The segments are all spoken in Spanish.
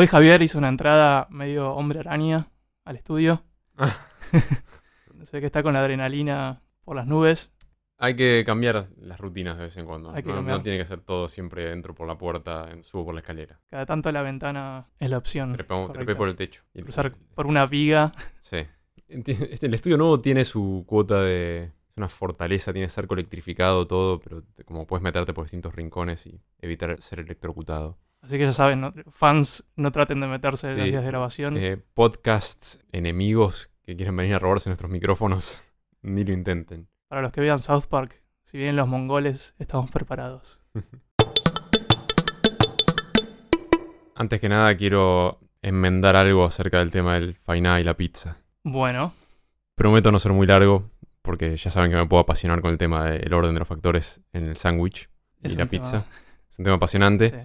Hoy Javier hizo una entrada medio hombre araña al estudio. Se ve que está con la adrenalina por las nubes. Hay que cambiar las rutinas de vez en cuando. Hay que no, tiene que ser todo siempre entro por la puerta, subo por la escalera. Cada tanto la ventana es la opción. Trepamos- trepé por el techo. Cruzar por una viga. Sí. Este- el estudio nuevo tiene su cuota de... Es una fortaleza, tiene cerco electrificado, todo, pero como puedes meterte por distintos rincones y evitar ser electrocutado. Así que ya saben, ¿no? fans no traten de meterse en los días de grabación. Eh, podcasts enemigos que quieren venir a robarse nuestros micrófonos, ni lo intenten. Para los que vean South Park, si vienen los mongoles, estamos preparados. Antes que nada quiero enmendar algo acerca del tema del fainá y la pizza. Bueno, Prometo no ser muy largo, porque ya saben que me puedo apasionar con el tema del orden de los factores en el sándwich y la tema- pizza. Es un tema apasionante. sí.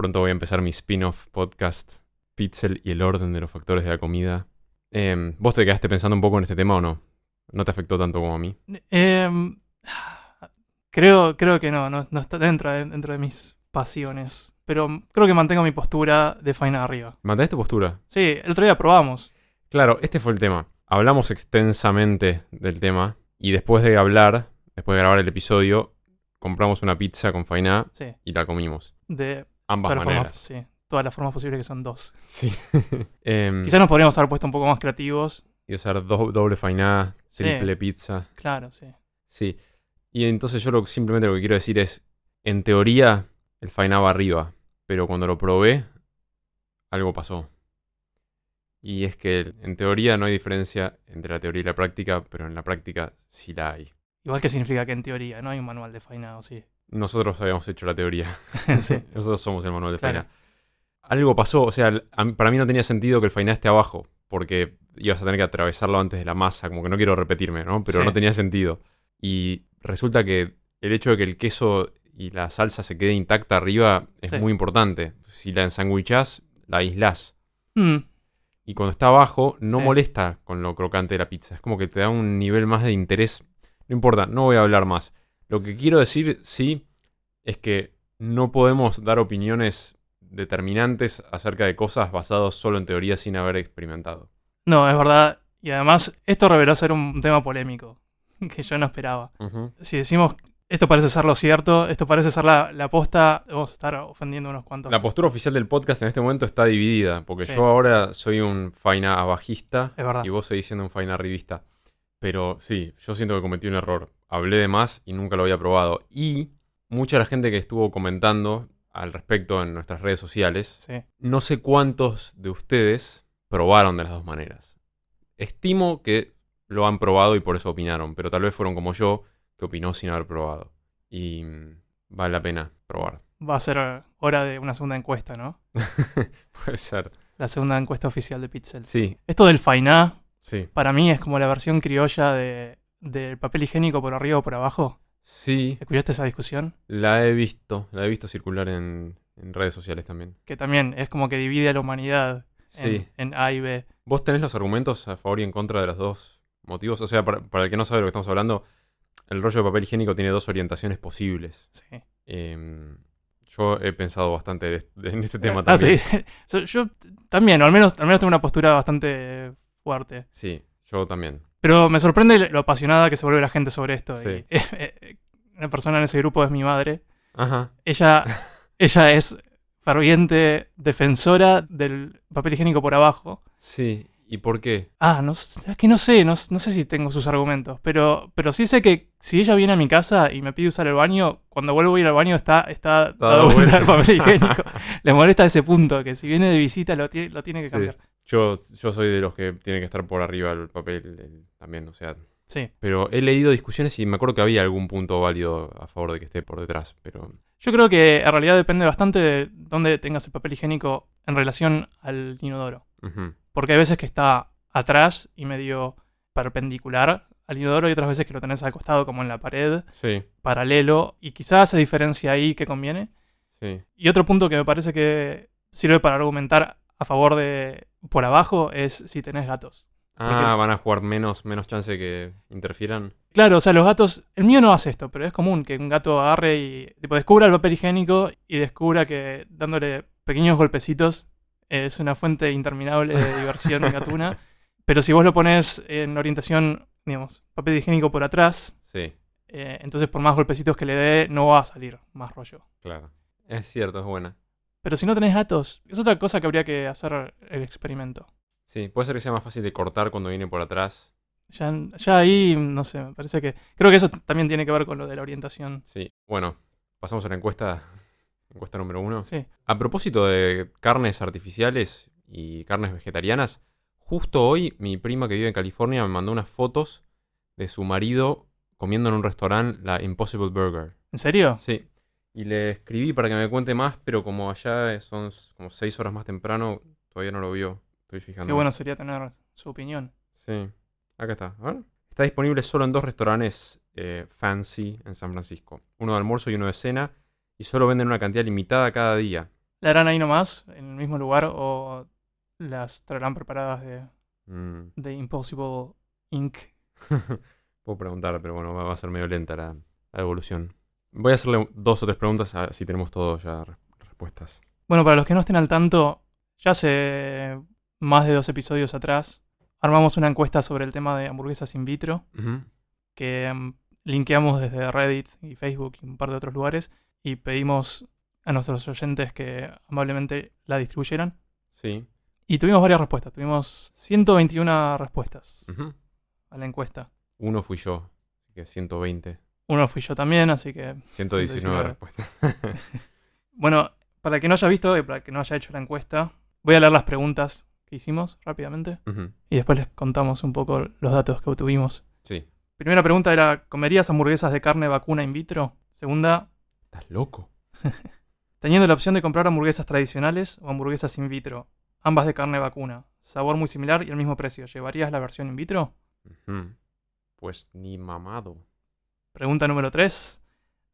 Pronto voy a empezar mi spin-off podcast, Pixel y el orden de los factores de la comida. Em, ¿Vos te quedaste pensando un poco en este tema o no? ¿No te afectó tanto como a mí? Em, creo, creo que no, no, no está dentro de, dentro de mis pasiones. Pero creo que mantengo mi postura de faina arriba. ¿Mantén tu postura? Sí, el otro día probamos. Claro, este fue el tema. Hablamos extensamente del tema y después de hablar, después de grabar el episodio, compramos una pizza con fainá Sí, y la comimos. de Ambas todas las formas, maneras. sí, todas las formas posibles que son dos. Sí. Em, Quizás nos podríamos haber puesto un poco más creativos. y usar do- doble fainá, Sí. triple pizza. Claro, sí. Sí. Y entonces yo lo, simplemente lo que quiero decir es, en teoría, el fainá va arriba, pero cuando lo probé, algo pasó. Y es que en teoría no hay diferencia entre la teoría y la práctica, pero en la práctica sí la hay. Igual que significa que en teoría no hay un manual de faina, ¿o sí? Nosotros habíamos hecho la teoría. sí. Nosotros somos el manual de Claro. fainá. Algo pasó, o sea, para mí no tenía sentido que el fainá esté abajo, porque ibas a tener que atravesarlo antes de la masa, como que no quiero repetirme, ¿no? Pero Sí. no tenía sentido. Y resulta que el hecho de que el queso y la salsa se quede intacta arriba es Sí. muy importante. Si la ensanguichás, la aislás. Mm, Y cuando está abajo, no Sí. molesta con lo crocante de la pizza. Es como que te da un nivel más de interés. No importa, no voy a hablar más. Lo que quiero decir, sí, es que no podemos dar opiniones determinantes acerca de cosas basadas solo en teoría sin haber experimentado. No, es verdad. Y además, esto reveló ser un tema polémico que yo no esperaba. Si decimos esto parece ser lo cierto, esto parece ser la, la posta, vamos a estar ofendiendo unos cuantos. La postura oficial del podcast en este momento está dividida, porque Sí. yo ahora soy un faina abajista y vos seguís siendo un faina arribista. Pero sí, yo siento que cometí un error. Hablé de más y nunca lo había probado. Y mucha de la gente que estuvo comentando al respecto en nuestras redes sociales, Sí. no sé cuántos de ustedes probaron de las dos maneras. Estimo que lo han probado y por eso opinaron, pero tal vez fueron como yo, que opinó sin haber probado. Y mm, vale la pena probar. Va a ser hora de una segunda encuesta, ¿no? Puede ser. La segunda encuesta oficial de Pixel. Sí, Esto del fainá, sí. para mí es como la versión criolla de, del papel higiénico por arriba o por abajo. Sí, ¿Escuchaste esa discusión? la he visto. La he visto circular en, en redes sociales también. Que también es como que divide a la humanidad en, Sí. en A y B. ¿Vos tenés los argumentos a favor y en contra de los dos motivos? O sea, para, para el que no sabe de lo que estamos hablando, el rollo de papel higiénico tiene dos orientaciones posibles. Sí. Em, yo he pensado bastante de- de- en este tema Ah, también. sí. So, yo también, o al menos, al menos tengo una postura bastante fuerte. Sí, yo también. Pero me sorprende lo apasionada que se vuelve la gente sobre esto. Sí. Y, una persona en ese grupo es mi madre. Ajá. Ella, ella es ferviente defensora del papel higiénico por abajo. Sí. ¿Y por qué? Ah, no, es que no sé, no, no sé si tengo sus argumentos, pero, pero sí sé que si ella viene a mi casa y me pide usar el baño, cuando vuelvo a ir al baño está, está dado vuelta el papel higiénico. Le molesta ese punto, que si viene de visita lo, tiene- lo tiene que Sí. Yo, yo soy de los que tiene que estar por arriba el papel el- también, o sea. Sí. Pero he leído discusiones y me acuerdo que había algún punto válido a favor de que esté por detrás, pero Yo creo que en realidad depende bastante de dónde tengas el papel higiénico en relación al inodoro. Porque hay veces que está atrás y medio perpendicular al inodoro y otras veces que lo tenés al costado como en la pared, sí, paralelo, y quizás se diferencia ahí que conviene. sí. Y otro punto que me parece que sirve para argumentar a favor de por abajo es si tenés gatos. Ah, van a jugar menos, menos chance que interfieran. Claro, o sea, los gatos, el mío no hace esto, pero es común que un gato agarre y tipo, descubra el papel higiénico y descubra que dándole pequeños golpecitos es una fuente interminable de diversión gatuna. Pero si vos lo pones en orientación, digamos, papel higiénico por atrás, Sí, eh, entonces por más golpecitos que le dé, no va a salir más rollo. claro. Es cierto, es buena. Pero si no tenés gatos, es otra cosa que habría que hacer el experimento. Sí, puede ser que sea más fácil de cortar cuando viene por atrás. Ya, ya ahí, no sé, me parece que... Creo que eso también tiene que ver con lo de la orientación. Sí, bueno, pasamos a la encuesta, encuesta número uno. Sí. A propósito de carnes artificiales y carnes vegetarianas, justo hoy mi prima que vive en California me mandó unas fotos de su marido comiendo en un restaurante la Impossible Burger. ¿En serio? Sí. Y le escribí para que me cuente más, pero como allá son como seis horas más temprano, todavía no lo vio. Estoy fijando. Qué bueno sería tener su opinión. Sí. Acá está. A ver. Está disponible solo en dos restaurantes eh, fancy en San Francisco. Uno de almuerzo y uno de cena. Y solo venden una cantidad limitada cada día. ¿La harán ahí nomás, en el mismo lugar, o las traerán preparadas de, Mm. de Impossible Inc.? Puedo preguntar, pero bueno, va va a ser medio lenta la, la evolución. Voy a hacerle dos o tres preguntas a si tenemos todo ya re- respuestas. Bueno, para los que no estén al tanto, ya hace más de dos episodios atrás armamos una encuesta sobre el tema de hamburguesas in vitro que mm, linkeamos desde Reddit y Facebook y un par de otros lugares y pedimos a nuestros oyentes que amablemente la distribuyeran. Sí. Y tuvimos varias respuestas, tuvimos 121 respuestas a la encuesta. Uno fui yo. Así que 120. Uno fui yo también, así que 119 119. respuestas. Bueno, para el que no haya visto y para el que no haya hecho la encuesta, voy a leer las preguntas que hicimos rápidamente y después les contamos un poco los datos que obtuvimos. Sí. Primera pregunta era, ¿comerías hamburguesas de carne vacuna in vitro? Segunda, ¿Estás loco? teniendo la opción de comprar hamburguesas tradicionales o hamburguesas in vitro, ambas de carne vacuna, sabor muy similar y el mismo precio, ¿llevarías la versión in vitro? Pues ni mamado. Pregunta número 3.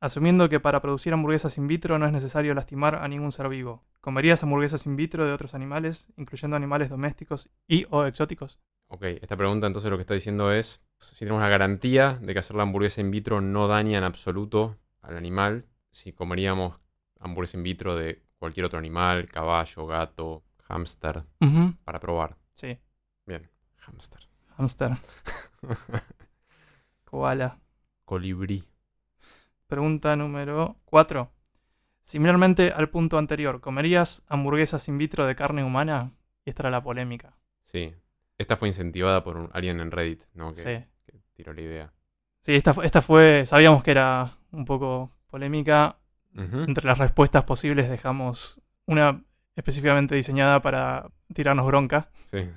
Asumiendo que para producir hamburguesas in vitro no es necesario lastimar a ningún ser vivo, ¿comerías hamburguesas in vitro de otros animales, incluyendo animales domésticos y o exóticos? Ok, esta pregunta entonces lo que está diciendo es si tenemos la garantía de que hacer la hamburguesa in vitro no daña en absoluto al animal, si comeríamos hamburguesa in vitro de cualquier otro animal, caballo, gato, hámster, para probar. Sí, Bien, hámster. hamster, koala. Colibrí. Pregunta número 4. Similarmente al punto anterior, ¿comerías hamburguesas in vitro de carne humana? Y esta era la polémica. Sí. Esta fue incentivada por un- alguien en Reddit, ¿no? Que, Sí. que tiró la idea. Sí, esta, esta fue, sabíamos que era un poco polémica. Entre las respuestas posibles dejamos una específicamente diseñada para tirarnos bronca, Sí.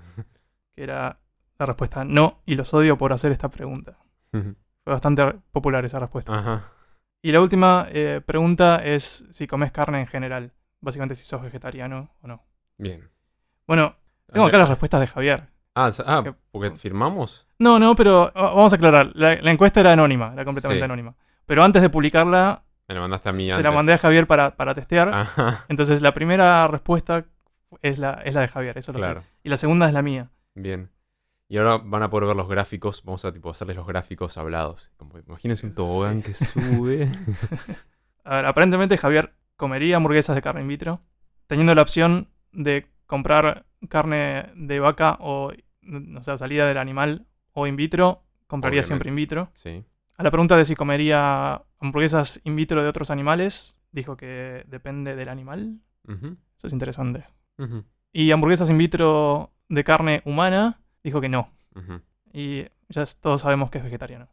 que era la respuesta no, y los odio por hacer esta pregunta. Fue bastante popular esa respuesta. Ajá. Y la última eh, pregunta es si comes carne en general. Básicamente si sos vegetariano o no. Bien. Bueno, tengo acá las respuestas de Javier. Ah, ah, que- porque firmamos. No, no, pero ah, vamos a aclarar. La, la encuesta era anónima, era completamente Sí. anónima. Pero antes de publicarla, Me la mandaste a mí se antes. la mandé a Javier para, para testear. Ajá. Entonces la primera respuesta es la, es la de Javier, eso lo sé. Claro. Y la segunda es la mía. Bien. Y ahora van a poder ver los gráficos. Vamos a tipo hacerles los gráficos hablados. Como, imagínense un tobogán que sube. A ver, aparentemente Javier comería hamburguesas de carne in vitro, teniendo la opción de comprar carne de vaca o, o sea, salida del animal o in vitro, compraría Obviamente. siempre in vitro. sí. A la pregunta de si comería hamburguesas in vitro de otros animales, dijo que depende del animal. Eso es interesante. Y hamburguesas in vitro de carne humana, dijo que no. Y ya todos sabemos que es vegetariano.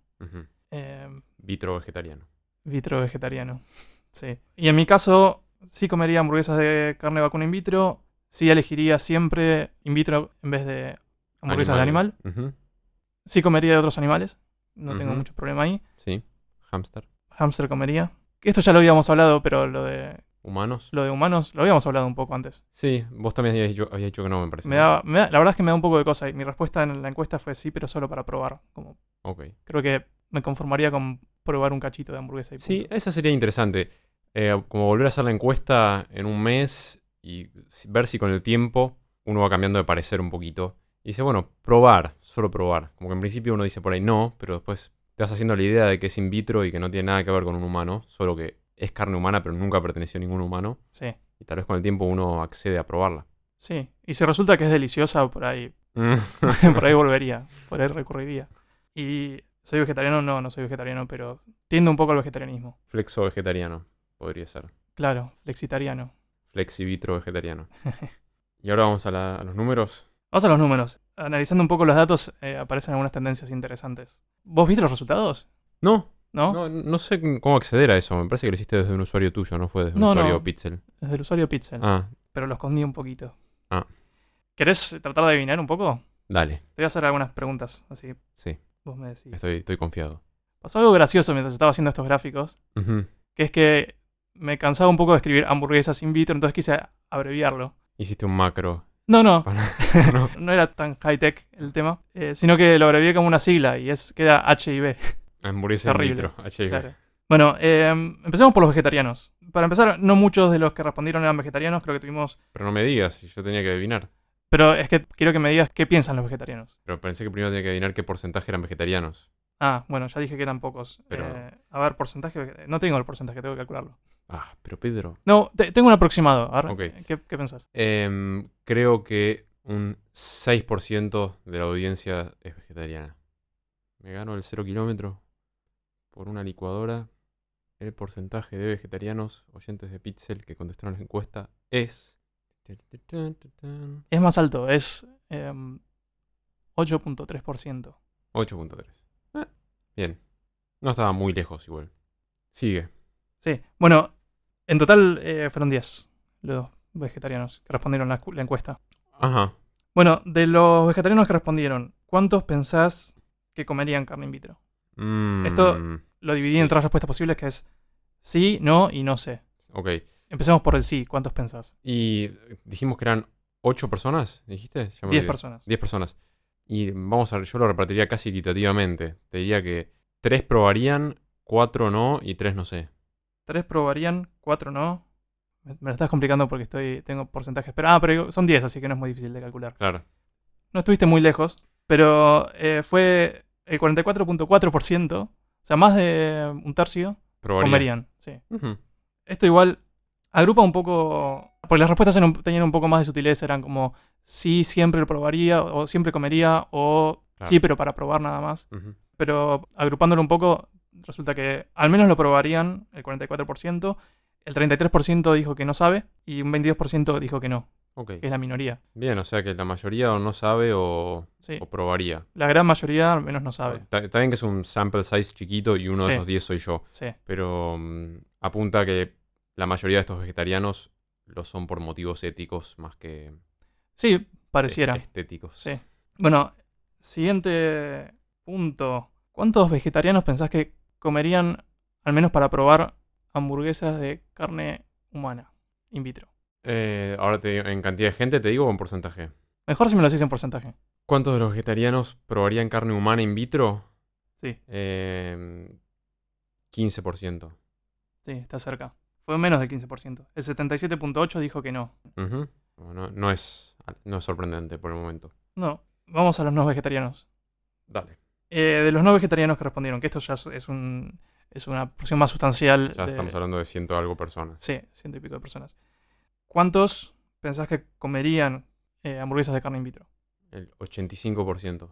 Eh, Vitro vegetariano. vitro vegetariano. Sí. Y en mi caso, sí comería hamburguesas de carne vacuna in vitro. Sí elegiría siempre in vitro en vez de hamburguesas de animal. Sí comería de otros animales. No tengo mucho problema ahí. Sí. Hamster. Hamster comería. Esto ya lo habíamos hablado, pero lo de, Humanos. lo de humanos lo habíamos hablado un poco antes. Sí, vos también habías dicho, habías dicho que no, me parece. Me ¿no? da, me da- la verdad es que me da un poco de cosa. Y mi respuesta en la encuesta fue sí, pero solo para probar. Como, Ok. creo que me conformaría con probar un cachito de hamburguesa y Sí, punto. esa sería interesante. Eh, como volver a hacer la encuesta en un mes y ver si con el tiempo uno va cambiando de parecer un poquito. Y dice, bueno, probar, solo probar. Como que en principio uno dice por ahí no, pero después te vas haciendo la idea de que es in vitro y que no tiene nada que ver con un humano, solo que es carne humana pero nunca perteneció a ningún humano. Sí. Y tal vez con el tiempo uno accede a probarla. Sí, y si resulta que es deliciosa, por ahí, por ahí volvería, por ahí recurriría. Y soy vegetariano, no, no soy vegetariano, pero tiendo un poco al vegetarianismo. Flexo vegetariano, podría ser. Claro, flexitariano. Flexivitro vegetariano. y ahora vamos a, la- a los números. Vamos a los números. Analizando un poco los datos, eh, aparecen algunas tendencias interesantes. ¿Vos viste los resultados? No, ¿No? no, no sé cómo acceder a eso. Me parece que lo hiciste desde un usuario tuyo, no fue desde un No, no. usuario Pixel. Desde el usuario Pixel, Ah, pero lo escondí un poquito. Ah. ¿Querés tratar de adivinar un poco? dale. Te voy a hacer algunas preguntas, así Sí, vos me decís. estoy, estoy confiado. Pasó algo gracioso mientras estaba haciendo estos gráficos, que es que me cansaba un poco de escribir hamburguesas in vitro, entonces quise abreviarlo. Hiciste un macro. No, no. no era tan high-tech el tema, eh, sino que lo abrevié como una sigla y es queda HIV. Hamburguesa Terrible. vitro. HIV. Claro. Bueno, eh, empecemos por los vegetarianos. Para empezar, no muchos de los que respondieron eran vegetarianos, creo que tuvimos... Pero no me digas, yo tenía que adivinar. Pero es que quiero que me digas qué piensan los vegetarianos. Pero pensé que primero tenía que adivinar qué porcentaje eran vegetarianos. Ah, bueno, ya dije que eran pocos. Pero- Eh, a ver, porcentaje... No tengo el porcentaje, tengo que calcularlo. Ah, pero Pedro. No, te- tengo un aproximado. A ver. ¿qué, qué pensás? Em, creo que un 6% de la audiencia es vegetariana. Me gano el 0 kilómetro por una licuadora. El porcentaje de vegetarianos oyentes de Pixel que contestaron la encuesta es... Es más alto, es em, 8.3%. 8.3. Eh, bien. No estaba muy lejos igual. Sigue. Sí, bueno, en total eh, fueron 10 los vegetarianos que respondieron la, la encuesta. Ajá. Bueno, de los vegetarianos que respondieron, ¿cuántos pensás que comerían carne in vitro? Mm, Esto- Lo dividí en tres respuestas posibles, que es sí, no y no sé. Ok. Empecemos por el sí, ¿cuántos pensás? Y dijimos que eran 8 personas, ¿dijiste? Ya me 10 olvidé. personas. 10 personas. Y vamos a yo lo repartiría casi equitativamente. Te diría que 3 probarían, 4 no y 3 no sé. Tres probarían, cuatro no. Me, me lo estás complicando porque estoy tengo porcentajes. Pero, ah, pero son 10, así que no es muy difícil de calcular. Claro. No estuviste muy lejos, pero eh, fue el 44.4%, o sea, más de un tercio, Probaría. comerían. Sí. Esto igual agrupa un poco, porque las respuestas eran tenían un poco más de sutileza, eran como sí, siempre lo probaría, o siempre comería, o Claro. sí, pero para probar nada más. Pero agrupándolo un poco, resulta que al menos lo probarían el 44%, el 33% dijo que no sabe y un 22% dijo que no, Que es la minoría. Bien, o sea que la mayoría o no sabe o, Sí. o probaría. La gran mayoría al menos no sabe. Está, está bien que es un sample size chiquito y uno de esos 10 soy yo. Sí. Pero mm, apunta que la mayoría de estos vegetarianos lo son por motivos éticos más que Sí, pareciera. est- estéticos. Sí. Bueno, siguiente punto. ¿Cuántos vegetarianos pensás que comerían, al menos para probar, hamburguesas de carne humana, in vitro? Eh, ahora te digo, en cantidad de gente te digo o en porcentaje. Mejor si me lo decís en porcentaje. ¿Cuántos de los vegetarianos probarían carne humana in vitro? Sí, Eh, 15%. sí, está cerca. Fue menos del 15%. El 77.8 dijo que no. Ujú. Bueno, no, es, no es sorprendente por el momento. No, vamos a los no vegetarianos. Dale. Eh, de los no vegetarianos que respondieron, que esto ya es- es, un, es una porción más sustancial. Ya de- estamos hablando de ciento algo personas. Sí, ciento y pico de personas. ¿Cuántos pensás que comerían eh, hamburguesas de carne in vitro? El 85%.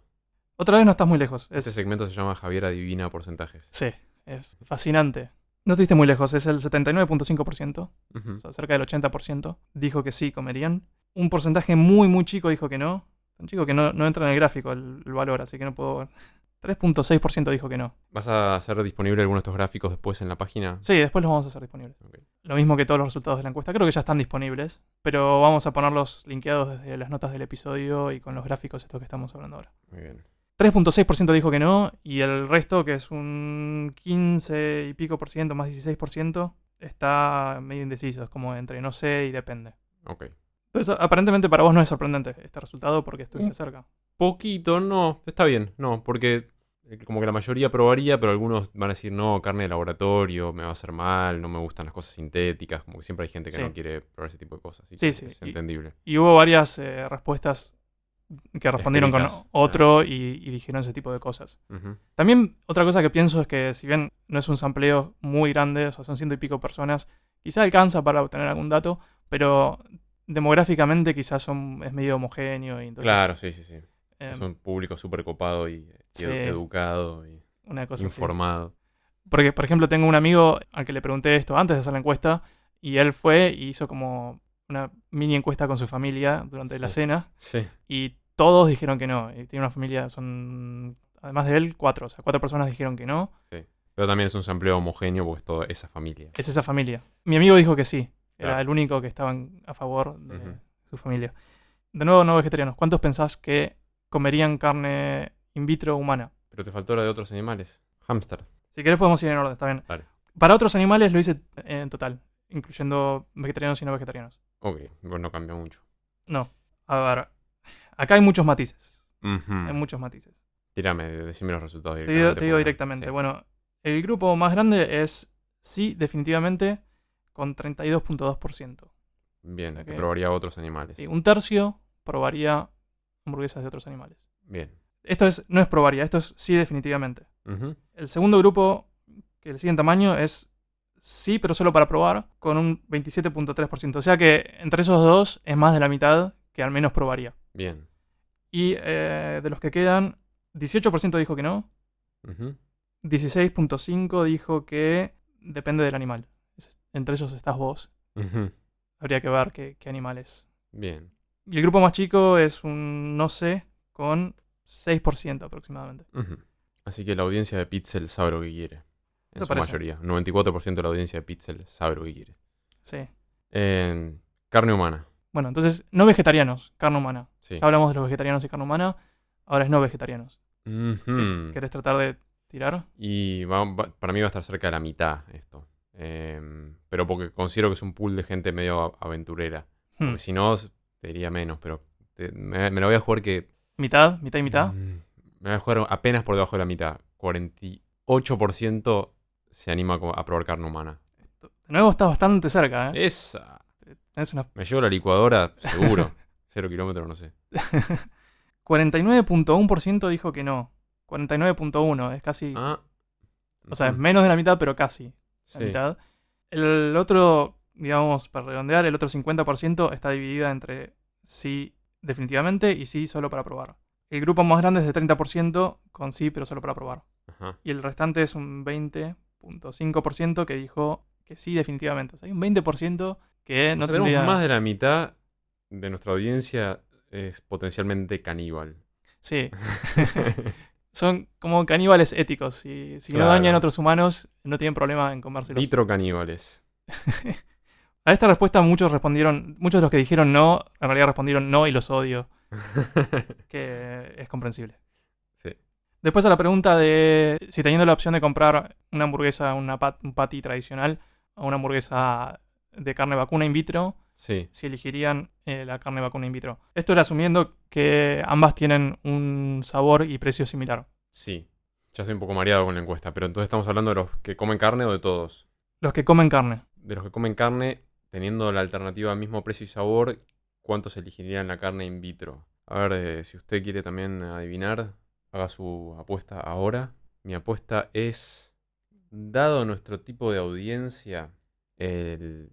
Otra vez no estás muy lejos. Es, Este segmento se llama Javier Adivina Porcentajes. Sí, es fascinante. No estuviste muy lejos, es el 79.5%, Ujú. o sea, cerca del 80%, dijo que sí comerían. Un porcentaje muy, muy chico dijo que no. Tan chico que no, no entra en el gráfico el, el valor, así que no puedo... 3.6% dijo que no. ¿Vas a hacer disponible alguno de estos gráficos después en la página? Sí, después los vamos a hacer disponibles. Lo mismo que todos los resultados de la encuesta. Creo que ya están disponibles, pero vamos a ponerlos linkeados desde las notas del episodio y con los gráficos estos que estamos hablando ahora. Muy bien. 3.6% dijo que no, y el resto, que es un 15 y pico por ciento, más 16 por ciento, está medio indeciso, es como entre no sé y depende. Ok. Entonces, aparentemente para vos no es sorprendente este resultado porque estuviste cerca. Poquito, no. Está bien, no, porque como que la mayoría probaría, pero algunos van a decir, no, carne de laboratorio, me va a hacer mal, no me gustan las cosas sintéticas, como que siempre hay gente que Sí. no quiere probar ese tipo de cosas. Sí, sí, Es entendible. Y hubo varias eh, respuestas que respondieron con otro y, y dijeron ese tipo de cosas. También otra cosa que pienso es que si bien no es un sampleo muy grande, o sea, son ciento y pico personas, quizá alcanza para obtener algún dato, pero demográficamente quizás son, es medio homogéneo. Y entonces, Claro, sí, sí, sí. eh, Es un público súper copado y, y Sí. edu- educado y una cosa así. informado. Porque, por ejemplo, tengo un amigo al que le pregunté esto antes de hacer la encuesta y él fue y hizo como una mini encuesta con su familia durante la Sí. cena Sí. y todos dijeron que no. Y tiene una familia, son, además de él, cuatro. O sea, cuatro personas dijeron que no. Pero también es un sampleo homogéneo porque es toda esa familia. Es esa familia. Mi amigo dijo que sí. Era Claro. el único que estaba en- a favor de su familia. De nuevo, no vegetarianos. ¿Cuántos pensás que comerían carne in vitro humana? Pero te faltó la de otros animales. Hamster. Si querés podemos ir en orden, está bien. Vale. Para otros animales lo hice en total, incluyendo vegetarianos y no vegetarianos. Ok, bueno, no cambia mucho. No. A ver. Acá hay muchos matices. Hay muchos matices. Tírame, decime los resultados Te directamente. digo, te digo directamente. sí. Bueno, el grupo más grande es sí, definitivamente, con 32.2%. Bien, ok. que probaría otros animales. Sí, un tercio probaría hamburguesas de otros animales. Bien. Esto es, no es probaría, esto es sí, definitivamente. El segundo grupo, que le sigue en tamaño, es sí, pero solo para probar, con un 27.3%. O sea que entre esos dos es más de la mitad que al menos probaría. Bien. Y eh, de los que quedan, 18% dijo que no, Ujú. 16.5% dijo que depende del animal. Entre esos estás vos. Habría que ver qué, qué animal es. Bien. Y el grupo más chico es un no sé, con 6% aproximadamente. Así que la audiencia de Pixel sabe lo que quiere. En Eso su parece. mayoría. 94% de la audiencia de Pixel sabe lo que quiere. Sí. En carne humana. Bueno, entonces, no vegetarianos, carne humana. Sí. Ya hablamos de los vegetarianos y carne humana, ahora es no vegetarianos. Ujú. ¿Querés tratar de tirar? Y va- va- para mí va a estar cerca de la mitad esto. Em, pero porque considero que es un pool de gente medio aventurera. Hmm. Porque si no, te diría menos. Pero te- me, me la voy a jugar que. ¿Mitad? ¿Mitad y mitad? Mm, Me voy a jugar apenas por debajo de la mitad. 48% se anima a probar carne humana. De nuevo estás bastante cerca, ¿eh? Esa. Una Me llevo la licuadora, seguro. Cero kilómetros, no sé. 49.1% dijo que no. 49.1, es casi... Ah. o sea, es ujú. menos de la mitad, pero casi la Sí. mitad. El otro, digamos, para redondear, el otro 50% está dividida entre sí definitivamente y sí solo para probar. El grupo más grande es de 30% con sí, pero solo para probar. Ajá. Y el restante es un 20.5% que dijo que sí definitivamente. O sea, hay un 20% que no O sea, tenemos más de la mitad de nuestra audiencia es potencialmente caníbal. Sí, son como caníbales éticos. Si, si no dañan a otros humanos, no tienen problema en comérselos. Nitro caníbales. A esta respuesta muchos respondieron, muchos de los que dijeron no, en realidad respondieron no y los odio, que es comprensible. sí. Después a la pregunta de si teniendo la opción de comprar una hamburguesa, una pat- un patty tradicional o una hamburguesa de carne vacuna in vitro, Sí. si elegirían eh, la carne vacuna in vitro. Esto era asumiendo que ambas tienen un sabor y precio similar. Sí. Ya estoy un poco mareado con la encuesta, pero entonces estamos hablando de los que comen carne o de todos. Los que comen carne. De los que comen carne, teniendo la alternativa mismo precio y sabor, ¿cuántos elegirían la carne in vitro? A ver, eh, si usted quiere también adivinar, haga su apuesta ahora. Mi apuesta es, dado nuestro tipo de audiencia, el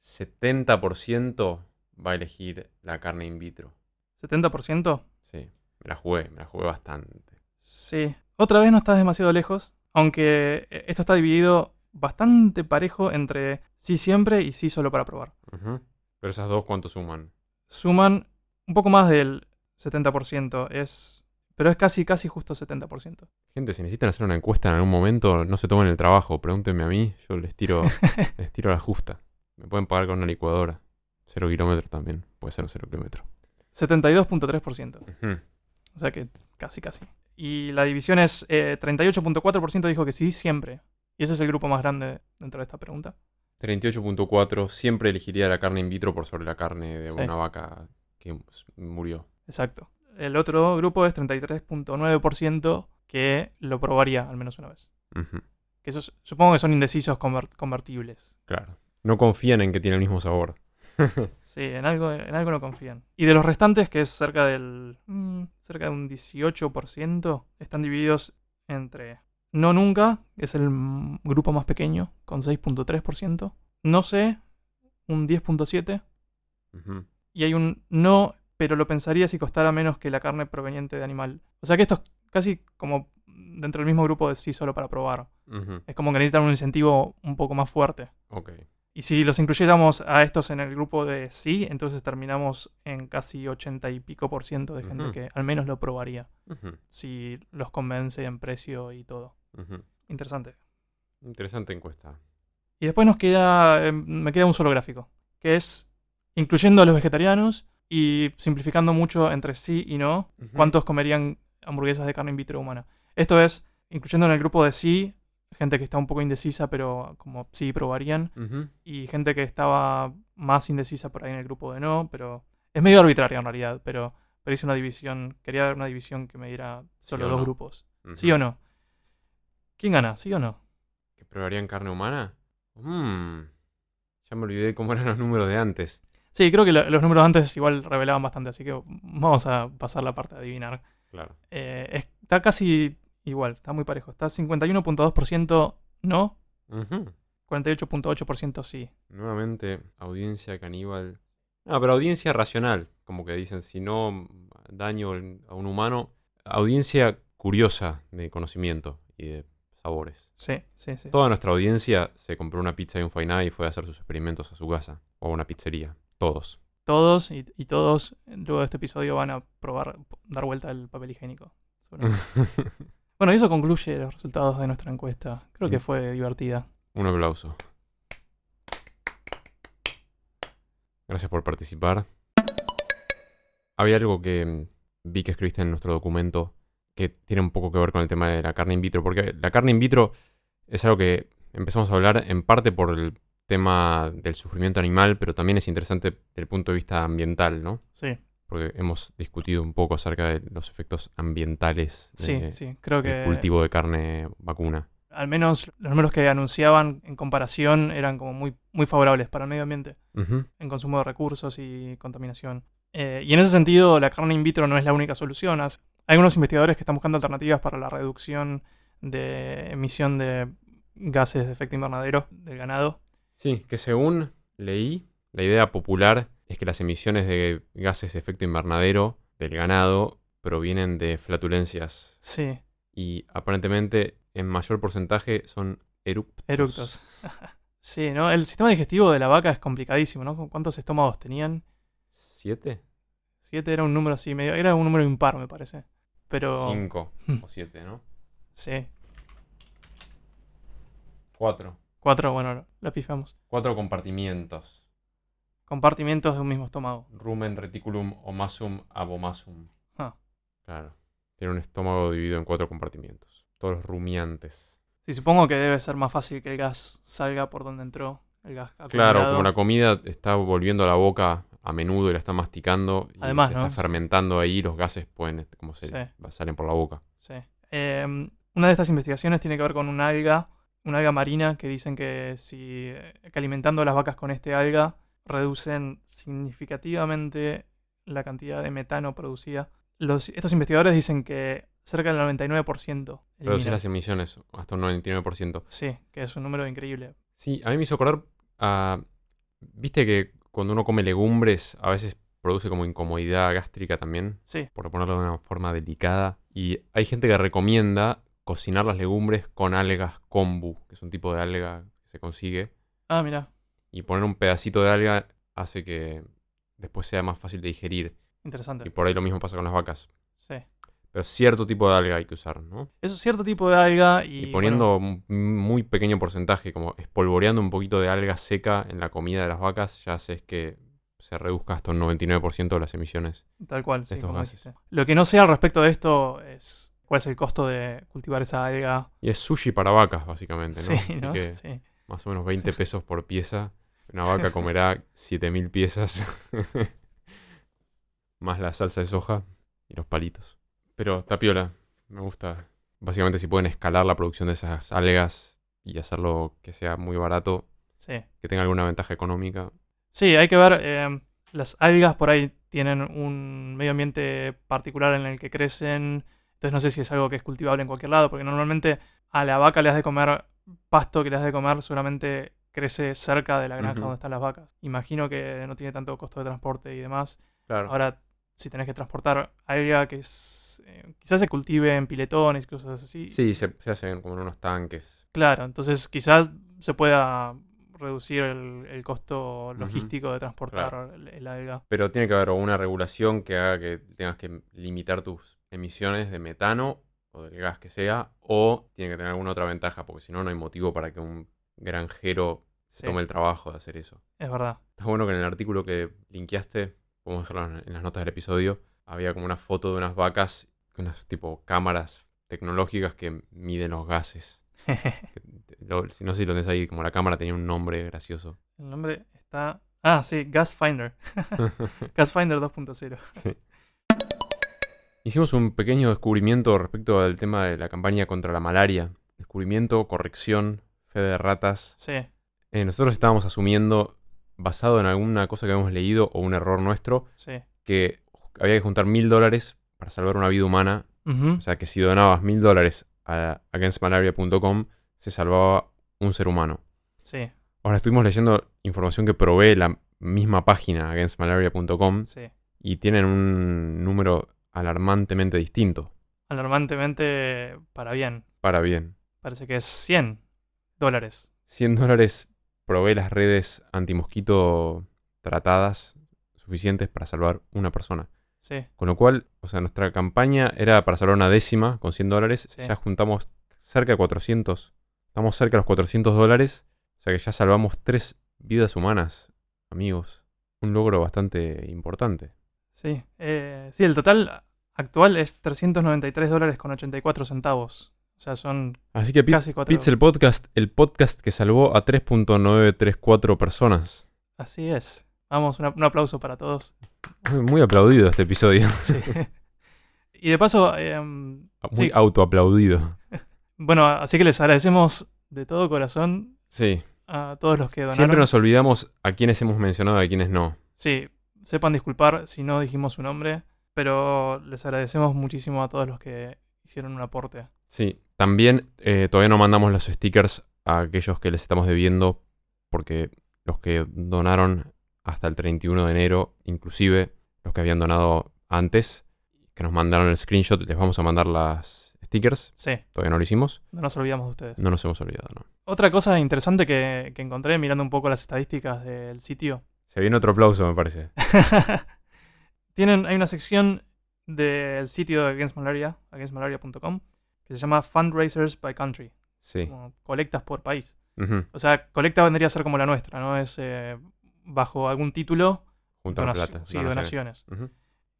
70% va a elegir la carne in vitro. ¿70%? Sí, me la jugué, me la jugué bastante. Sí. Otra vez no estás demasiado lejos, aunque eh, esto está dividido bastante parejo entre sí siempre y sí solo para probar. Pero esas dos, ¿cuánto suman? Suman un poco más del 70%, es, pero es casi, casi justo 70%. Gente, si necesitan hacer una encuesta en algún momento, no se tomen el trabajo, pregúntenme a mí, yo les tiro, les tiro la justa. Me pueden pagar con una licuadora. Cero kilómetros también, puede ser cero kilómetros. 72.3%. Ujú. O sea que casi, casi. Y la división es eh, 38.4% dijo que sí siempre. Y ese es el grupo más grande dentro de esta pregunta. 38.4, siempre elegiría la carne in vitro por sobre la carne de Sí. una vaca que murió. Exacto. El otro grupo es 33.9% que lo probaría al menos una vez. Que esos supongo que son indecisos conver- convertibles. Claro. No confían en que tiene el mismo sabor. Sí, en algo, en algo no confían. Y de los restantes, que es cerca del. mm, cerca de un 18%, están divididos entre no nunca, es el grupo más pequeño, con 6.3%. No sé, un 10.7%. Ujú. Y hay un no, pero lo pensaría si costara menos que la carne proveniente de animal. O sea que esto es casi como dentro del mismo grupo de sí solo para probar. Es como que necesitan un incentivo un poco más fuerte. Ok. Y si los incluyéramos a estos en el grupo de sí, entonces terminamos en casi 80 y pico por ciento de gente que al menos lo probaría. Si los convence en precio y todo. Interesante. Interesante encuesta. Y después nos queda, eh, me queda un solo gráfico, que es incluyendo a los vegetarianos y simplificando mucho entre sí y no, cuántos comerían hamburguesas de carne in vitro humana. Esto es, incluyendo en el grupo de sí, gente que está un poco indecisa, pero como sí probarían, y gente que estaba más indecisa por ahí en el grupo de no, pero es medio arbitraria en realidad, pero, pero hice una división, quería dar una división que me diera solo dos no. grupos. ¿Sí o no? ¿Quién gana? ¿Sí o no? ¿Que probarían carne humana? Mmm. Ya me olvidé cómo eran los números de antes. Sí, creo que lo- los números antes igual revelaban bastante, así que vamos a pasar la parte de adivinar. Claro. Eh, es- está casi igual, está muy parejo. Está 51.2% no, Ujú. 48.8% sí. Nuevamente, audiencia caníbal. No, pero audiencia racional. Como que dicen, si no daño a un humano. Audiencia curiosa de conocimiento y de sabores. Sí, sí, sí. Toda nuestra audiencia se compró una pizza y un fainá y fue a hacer sus experimentos a su casa. O a una pizzería. Todos. Todos y, y todos luego de este episodio van a probar dar vuelta el papel higiénico. bueno, y eso concluye los resultados de nuestra encuesta. Creo que Mm. fue divertida. Un aplauso. Gracias por participar. Había algo que mm, vi que escribiste en nuestro documento que tiene un poco que ver con el tema de la carne in vitro, porque la carne in vitro es algo que empezamos a hablar en parte por el tema del sufrimiento animal, pero también es interesante desde el punto de vista ambiental, ¿no? Sí, Porque hemos discutido un poco acerca de los efectos ambientales sí, de- sí. Creo del que cultivo de carne vacuna. al menos los números que anunciaban en comparación eran como muy, muy favorables para el medio ambiente. En consumo de recursos y contaminación. Eh, y en ese sentido, la carne in vitro no es la única solución. Hay algunos investigadores que están buscando alternativas para la reducción de emisión de gases de efecto invernadero del ganado. Sí, que según leí, la idea popular es que las emisiones de gases de efecto invernadero del ganado provienen de flatulencias Sí, y aparentemente en mayor porcentaje son eructos. eructos. Sí, ¿no? El sistema digestivo de la vaca es complicadísimo, ¿no? ¿Cuántos estómagos tenían? ¿Siete? Siete era un número así, medio, era un número impar, me parece. Pero Cinco Hmm. o siete, ¿no? sí, Cuatro. cuatro, bueno, la pifamos. Cuatro compartimientos. Compartimientos de un mismo estómago. Rumen reticulum omasum abomasum. Ah. Claro. Tiene un estómago dividido en cuatro compartimientos. Todos rumiantes. Sí, supongo que debe ser más fácil que el gas salga por donde entró. El gas Claro, acumulado. como la comida está volviendo a la boca a menudo y la está masticando y Además, se ¿no? está fermentando ahí, los gases pueden, como se Sí. salen por la boca. Sí. Eh, una de estas investigaciones tiene que ver con una alga, una alga marina, que dicen que si que alimentando a las vacas con este alga reducen significativamente la cantidad de metano producida. Los, estos investigadores dicen que cerca del 99% Reducir las emisiones hasta un 99%. Sí, que es un número increíble. Sí, a mí me hizo acordar a... Viste que cuando uno come legumbres a veces produce como incomodidad gástrica también, Sí, por ponerlo de una forma delicada. Y hay gente que recomienda cocinar las legumbres con algas kombu, que es un tipo de alga que se consigue. ah, mira, Y poner un pedacito de alga hace que después sea más fácil de digerir. Y interesante. por ahí lo mismo pasa con las vacas. Sí. Pero cierto tipo de alga hay que usar, ¿no? Es un cierto tipo de alga y, Y, poniendo un muy pequeño porcentaje, como espolvoreando un poquito de alga seca en la comida de las vacas, ya haces que se reduzca hasta un 99% de las emisiones. tal cual, sí, estos. Lo que no sé al respecto de esto es cuál es el costo de cultivar esa alga. Y es sushi para vacas, básicamente, ¿no? Sí, Así ¿no? que Sí. más o menos 20 pesos por pieza. Una vaca comerá 7000 piezas. Más la salsa de soja y los palitos. Pero tapiola, me gusta. Básicamente si pueden escalar la producción de esas algas y hacerlo que sea muy barato, Sí. que tenga alguna ventaja económica. Sí, hay que ver. eh, las algas por ahí tienen un medio ambiente particular en el que crecen. Entonces no sé si es algo que es cultivable en cualquier lado, porque normalmente a la vaca le has de comer pasto que le has de comer seguramente crece cerca de la granja Ujú. donde están las vacas. Imagino que no tiene tanto costo de transporte y demás. Claro. Ahora, si tenés que transportar alga que es, eh, quizás se cultive en piletones y cosas así. sí, se, se hacen como en unos tanques. Claro, entonces quizás se pueda reducir el, el costo logístico de transportar el, el alga. Pero tiene que haber una regulación que haga que tengas que limitar tus emisiones de metano o del gas que sea, o tiene que tener alguna otra ventaja, porque si no, no hay motivo para que un granjero se Sí. tome el trabajo de hacer eso. Es verdad. Está bueno que en el artículo que linkeaste, podemos dejarlo en- las notas del episodio, había como una foto de unas vacas con unas tipo cámaras tecnológicas que miden los gases. No sé si lo tenés ahí, como la cámara tenía un nombre gracioso. el nombre está... Ah, sí, Gas Finder. Gas Finder 2.0. Hicimos un pequeño descubrimiento respecto al tema de la campaña contra la malaria. Descubrimiento, corrección, fe de ratas. Sí, Eh, nosotros estábamos asumiendo, basado en alguna cosa que habíamos leído o un error nuestro, sí. que había que juntar mil dólares para salvar una vida humana. O sea, que si donabas mil dólares a againstmalaria.com, se salvaba un ser humano. Sí, Ahora estuvimos leyendo información que provee la misma página, againstmalaria.com, sí. y tienen un número alarmantemente distinto. Alarmantemente para bien. Para bien. Parece que es 100 dólares. 100 dólares provee las redes antimosquito tratadas suficientes para salvar una persona. Sí, Con lo cual, o sea, nuestra campaña era para salvar una décima con 100 dólares. Sí. Ya juntamos cerca de 400. Estamos cerca de los 400 dólares. O sea que ya salvamos tres vidas humanas, amigos. Un logro bastante importante. sí. Eh, sí, el total actual es 393 dólares con 84 centavos. O sea, son Así que Pit- casi 4 Pixel Podcast, el podcast que salvó a 3.934 personas. Así es. Vamos, un aplauso para todos. Muy aplaudido este episodio. Sí. y de paso, em, Muy Sí. autoaplaudido. bueno, así que les agradecemos de todo corazón Sí. a todos los que donaron. Siempre nos olvidamos a quienes hemos mencionado y a quienes no. Sí, sepan disculpar si no dijimos su nombre, pero les agradecemos muchísimo a todos los que hicieron un aporte. Sí. También eh, todavía no mandamos los stickers a aquellos que les estamos debiendo porque los que donaron hasta el 31 de enero, inclusive los que habían donado antes, que nos mandaron el screenshot, les vamos a mandar las stickers. Sí, Todavía no lo hicimos. no nos olvidamos de ustedes. No nos hemos olvidado, ¿no? Otra cosa interesante que, que encontré mirando un poco las estadísticas del sitio. Se viene otro aplauso, me parece. Tienen, hay una sección del sitio de Against Malaria, againstmalaria.com, que se llama Fundraisers by Country, Sí. como colectas por país. O sea, colecta vendría a ser como la nuestra, ¿no? Es eh, bajo algún título, Juntar plata. sí, donaciones.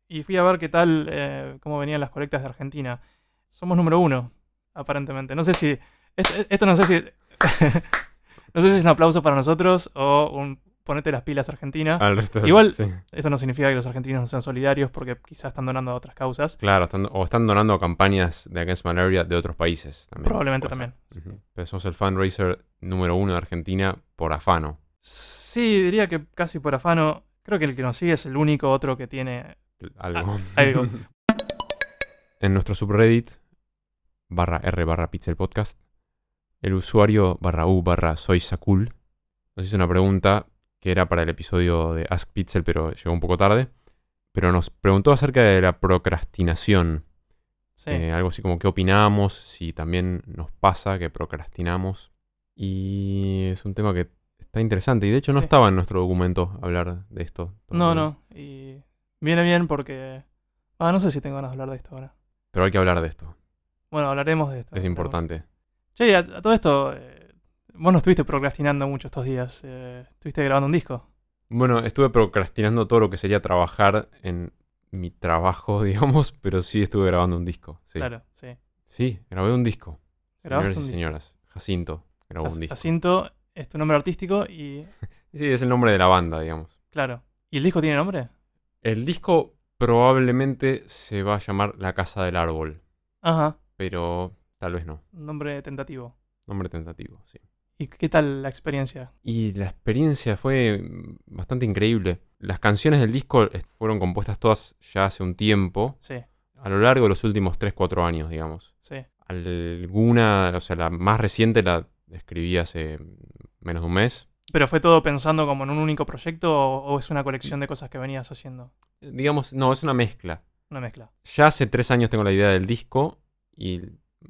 Y fui a ver qué tal, eh, cómo venían las colectas de Argentina. Somos número uno, aparentemente. No sé si. Esto, esto no sé si. no sé si es un aplauso para nosotros o un ponete las pilas Argentina. Al resto de- Igual- sí. Esto no significa que los argentinos no sean solidarios porque quizás están donando a otras causas. Claro, están- o están donando a campañas de Against Malaria de otros países también. Probablemente también. Pero somos el fundraiser número uno de Argentina por afano. Sí, diría que casi por afano. Creo que el que nos sigue es el único otro que tiene. Algo. Algo. en nuestro subreddit, barra R barra Pixel Podcast, el usuario barra U barra Soy Sakul nos hizo una pregunta que era para el episodio de Ask Pixel, pero llegó un poco tarde. Pero nos preguntó acerca de la procrastinación. Sí. Eh, algo así como qué opinamos, si también nos pasa que procrastinamos. Y es un tema que está interesante. Y de hecho no Sí. estaba en nuestro documento hablar de esto. no, no. Y viene bien porque. Ah, no sé si tengo ganas de hablar de esto ahora. Pero hay que hablar de esto. Bueno, hablaremos de esto. Es hablaremos. importante. Che, a, a todo esto, eh, vos no estuviste procrastinando mucho estos días. eh, estuviste grabando un disco. Bueno, estuve procrastinando todo lo que sería trabajar en mi trabajo, digamos, pero sí estuve grabando un disco. Sí, Claro, sí. sí grabé un disco. Señores y un disco. señoras, Jacinto grabó un disco. Jacinto es tu nombre artístico y. Sí, es el nombre de la banda, digamos. Claro. ¿Y el disco tiene nombre? El disco probablemente se va a llamar La Casa del Árbol, Ajá. pero tal vez no. Nombre tentativo. Nombre tentativo, sí. ¿Y qué tal la experiencia? Y la experiencia fue mm, bastante increíble. Las canciones del disco eh, fueron compuestas todas ya hace un tiempo, Sí, a lo largo de los últimos 3-4 años, digamos. sí. Alguna, o sea, la más reciente la escribí hace menos de un mes. ¿Pero fue todo pensando como en un único proyecto o, o es una colección de cosas que venías haciendo? Digamos, no, es una mezcla. Una mezcla. Ya hace tres años tengo la idea del disco y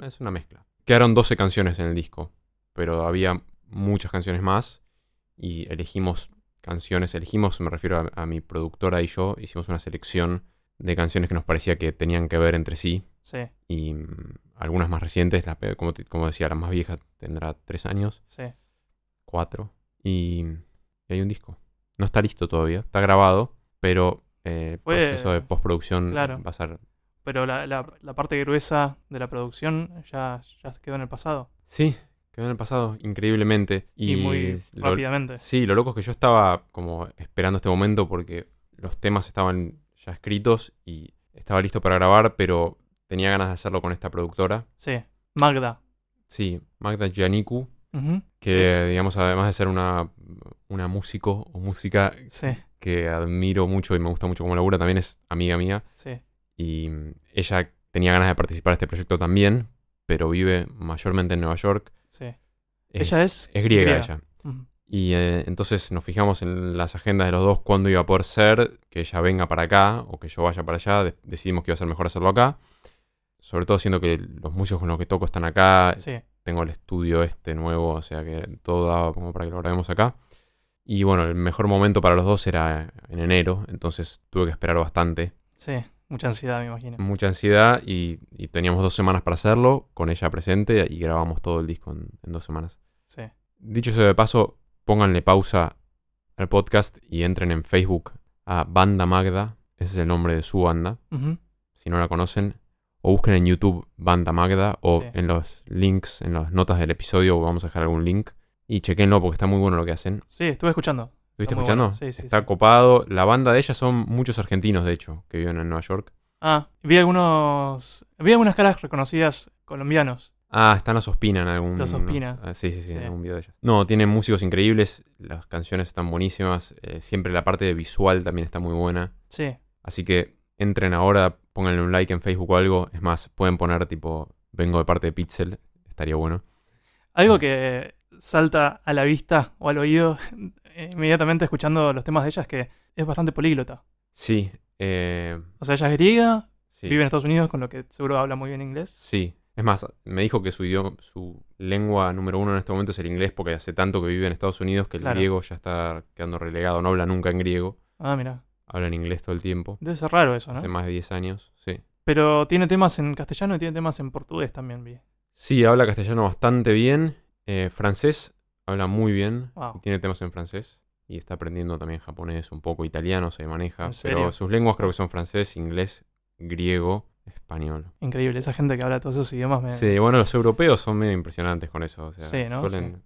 es una mezcla. Quedaron 12 canciones en el disco, pero había muchas canciones más y elegimos canciones, elegimos, me refiero a, a mi productora y yo, hicimos una selección de canciones que nos parecía que tenían que ver entre sí Sí, y mm, algunas más recientes, la como, te- como decía, la más vieja tendrá tres años, sí. cuatro, y, y hay un disco. No está listo todavía, está grabado, pero eh, el Fue- proceso de postproducción claro. va a ser... Pero la, la- la parte gruesa de la producción ya, ya quedó en el pasado. Sí, quedó en el pasado, increíblemente. Y, Y, muy lo- rápidamente. Sí, lo loco es que yo estaba como esperando este momento porque los temas estaban ya escritos y estaba listo para grabar, pero tenía ganas de hacerlo con esta productora. Sí. Magda. Sí, Magda Giannicu, Ujú. que Es- digamos, además de ser una, una músico o música Sí, que admiro mucho y me gusta mucho como labura, también es amiga mía. sí. Y ella tenía ganas de participar de este proyecto también, pero vive mayormente en Nueva York. Sí. Ella es. Es griega, ella. Y eh, entonces nos fijamos en las agendas de los dos cuándo iba a poder ser, que ella venga para acá o que yo vaya para allá. De- decidimos que iba a ser mejor hacerlo acá. Sobre todo siendo que los músicos con los que toco están acá. Sí, Tengo el estudio este nuevo, o sea que todo daba como para que lo grabemos acá. Y bueno, el mejor momento para los dos era en enero, entonces tuve que esperar bastante. sí. Mucha ansiedad, me imagino. Mucha ansiedad y, y teníamos dos semanas para hacerlo, con ella presente y grabamos todo el disco en- en dos semanas. Sí. Dicho eso de paso, pónganle pausa al podcast y entren en Facebook a Banda Magda. Ese es el nombre de su banda, si no la conocen. O busquen en YouTube Banda Magda o Sí. en los links, en las notas del episodio vamos a dejar algún link. Y chequenlo porque está muy bueno lo que hacen. Sí, estuve escuchando. ¿Estuviste escuchando? bueno. Sí, sí, está sí. copado. La banda de ellas son muchos argentinos, de hecho, que viven en Nueva York. Ah, vi algunos. Vi algunas caras reconocidas colombianos. Ah, están los Ospina en algún... Los Ospina. Ah, sí, sí, sí, en algún video de ellas. No, tienen músicos increíbles, las canciones están buenísimas, eh, siempre la parte de visual también está muy buena. Sí, Así que entren ahora, pónganle un like en Facebook o algo. Es más, pueden poner tipo, vengo de parte de Pixel, estaría bueno. Algo que salta a la vista o al oído inmediatamente escuchando los temas de ella es que es bastante políglota. Sí, eh, O sea, ella es griega, sí, vive en Estados Unidos, con lo que seguro habla muy bien inglés. sí. Es más, me dijo que su idioma, su lengua número uno en este momento es el inglés porque hace tanto que vive en Estados Unidos que el Claro. griego ya está quedando relegado. No habla nunca en griego, Ah, mira. habla en inglés todo el tiempo. Debe ser raro eso, ¿no? Hace más de 10 años, sí. Pero tiene temas en castellano y tiene temas en portugués también, vi. Sí, habla castellano bastante bien. eh, francés habla muy bien. Wow. y Tiene temas en francés. Y está aprendiendo también japonés, un poco italiano, se maneja. Pero sus lenguas creo que son francés, inglés, griego, español. Increíble, esa gente que habla todos esos idiomas me... Sí, bueno, los europeos son medio impresionantes con eso. O sea, Sí, ¿no? suelen-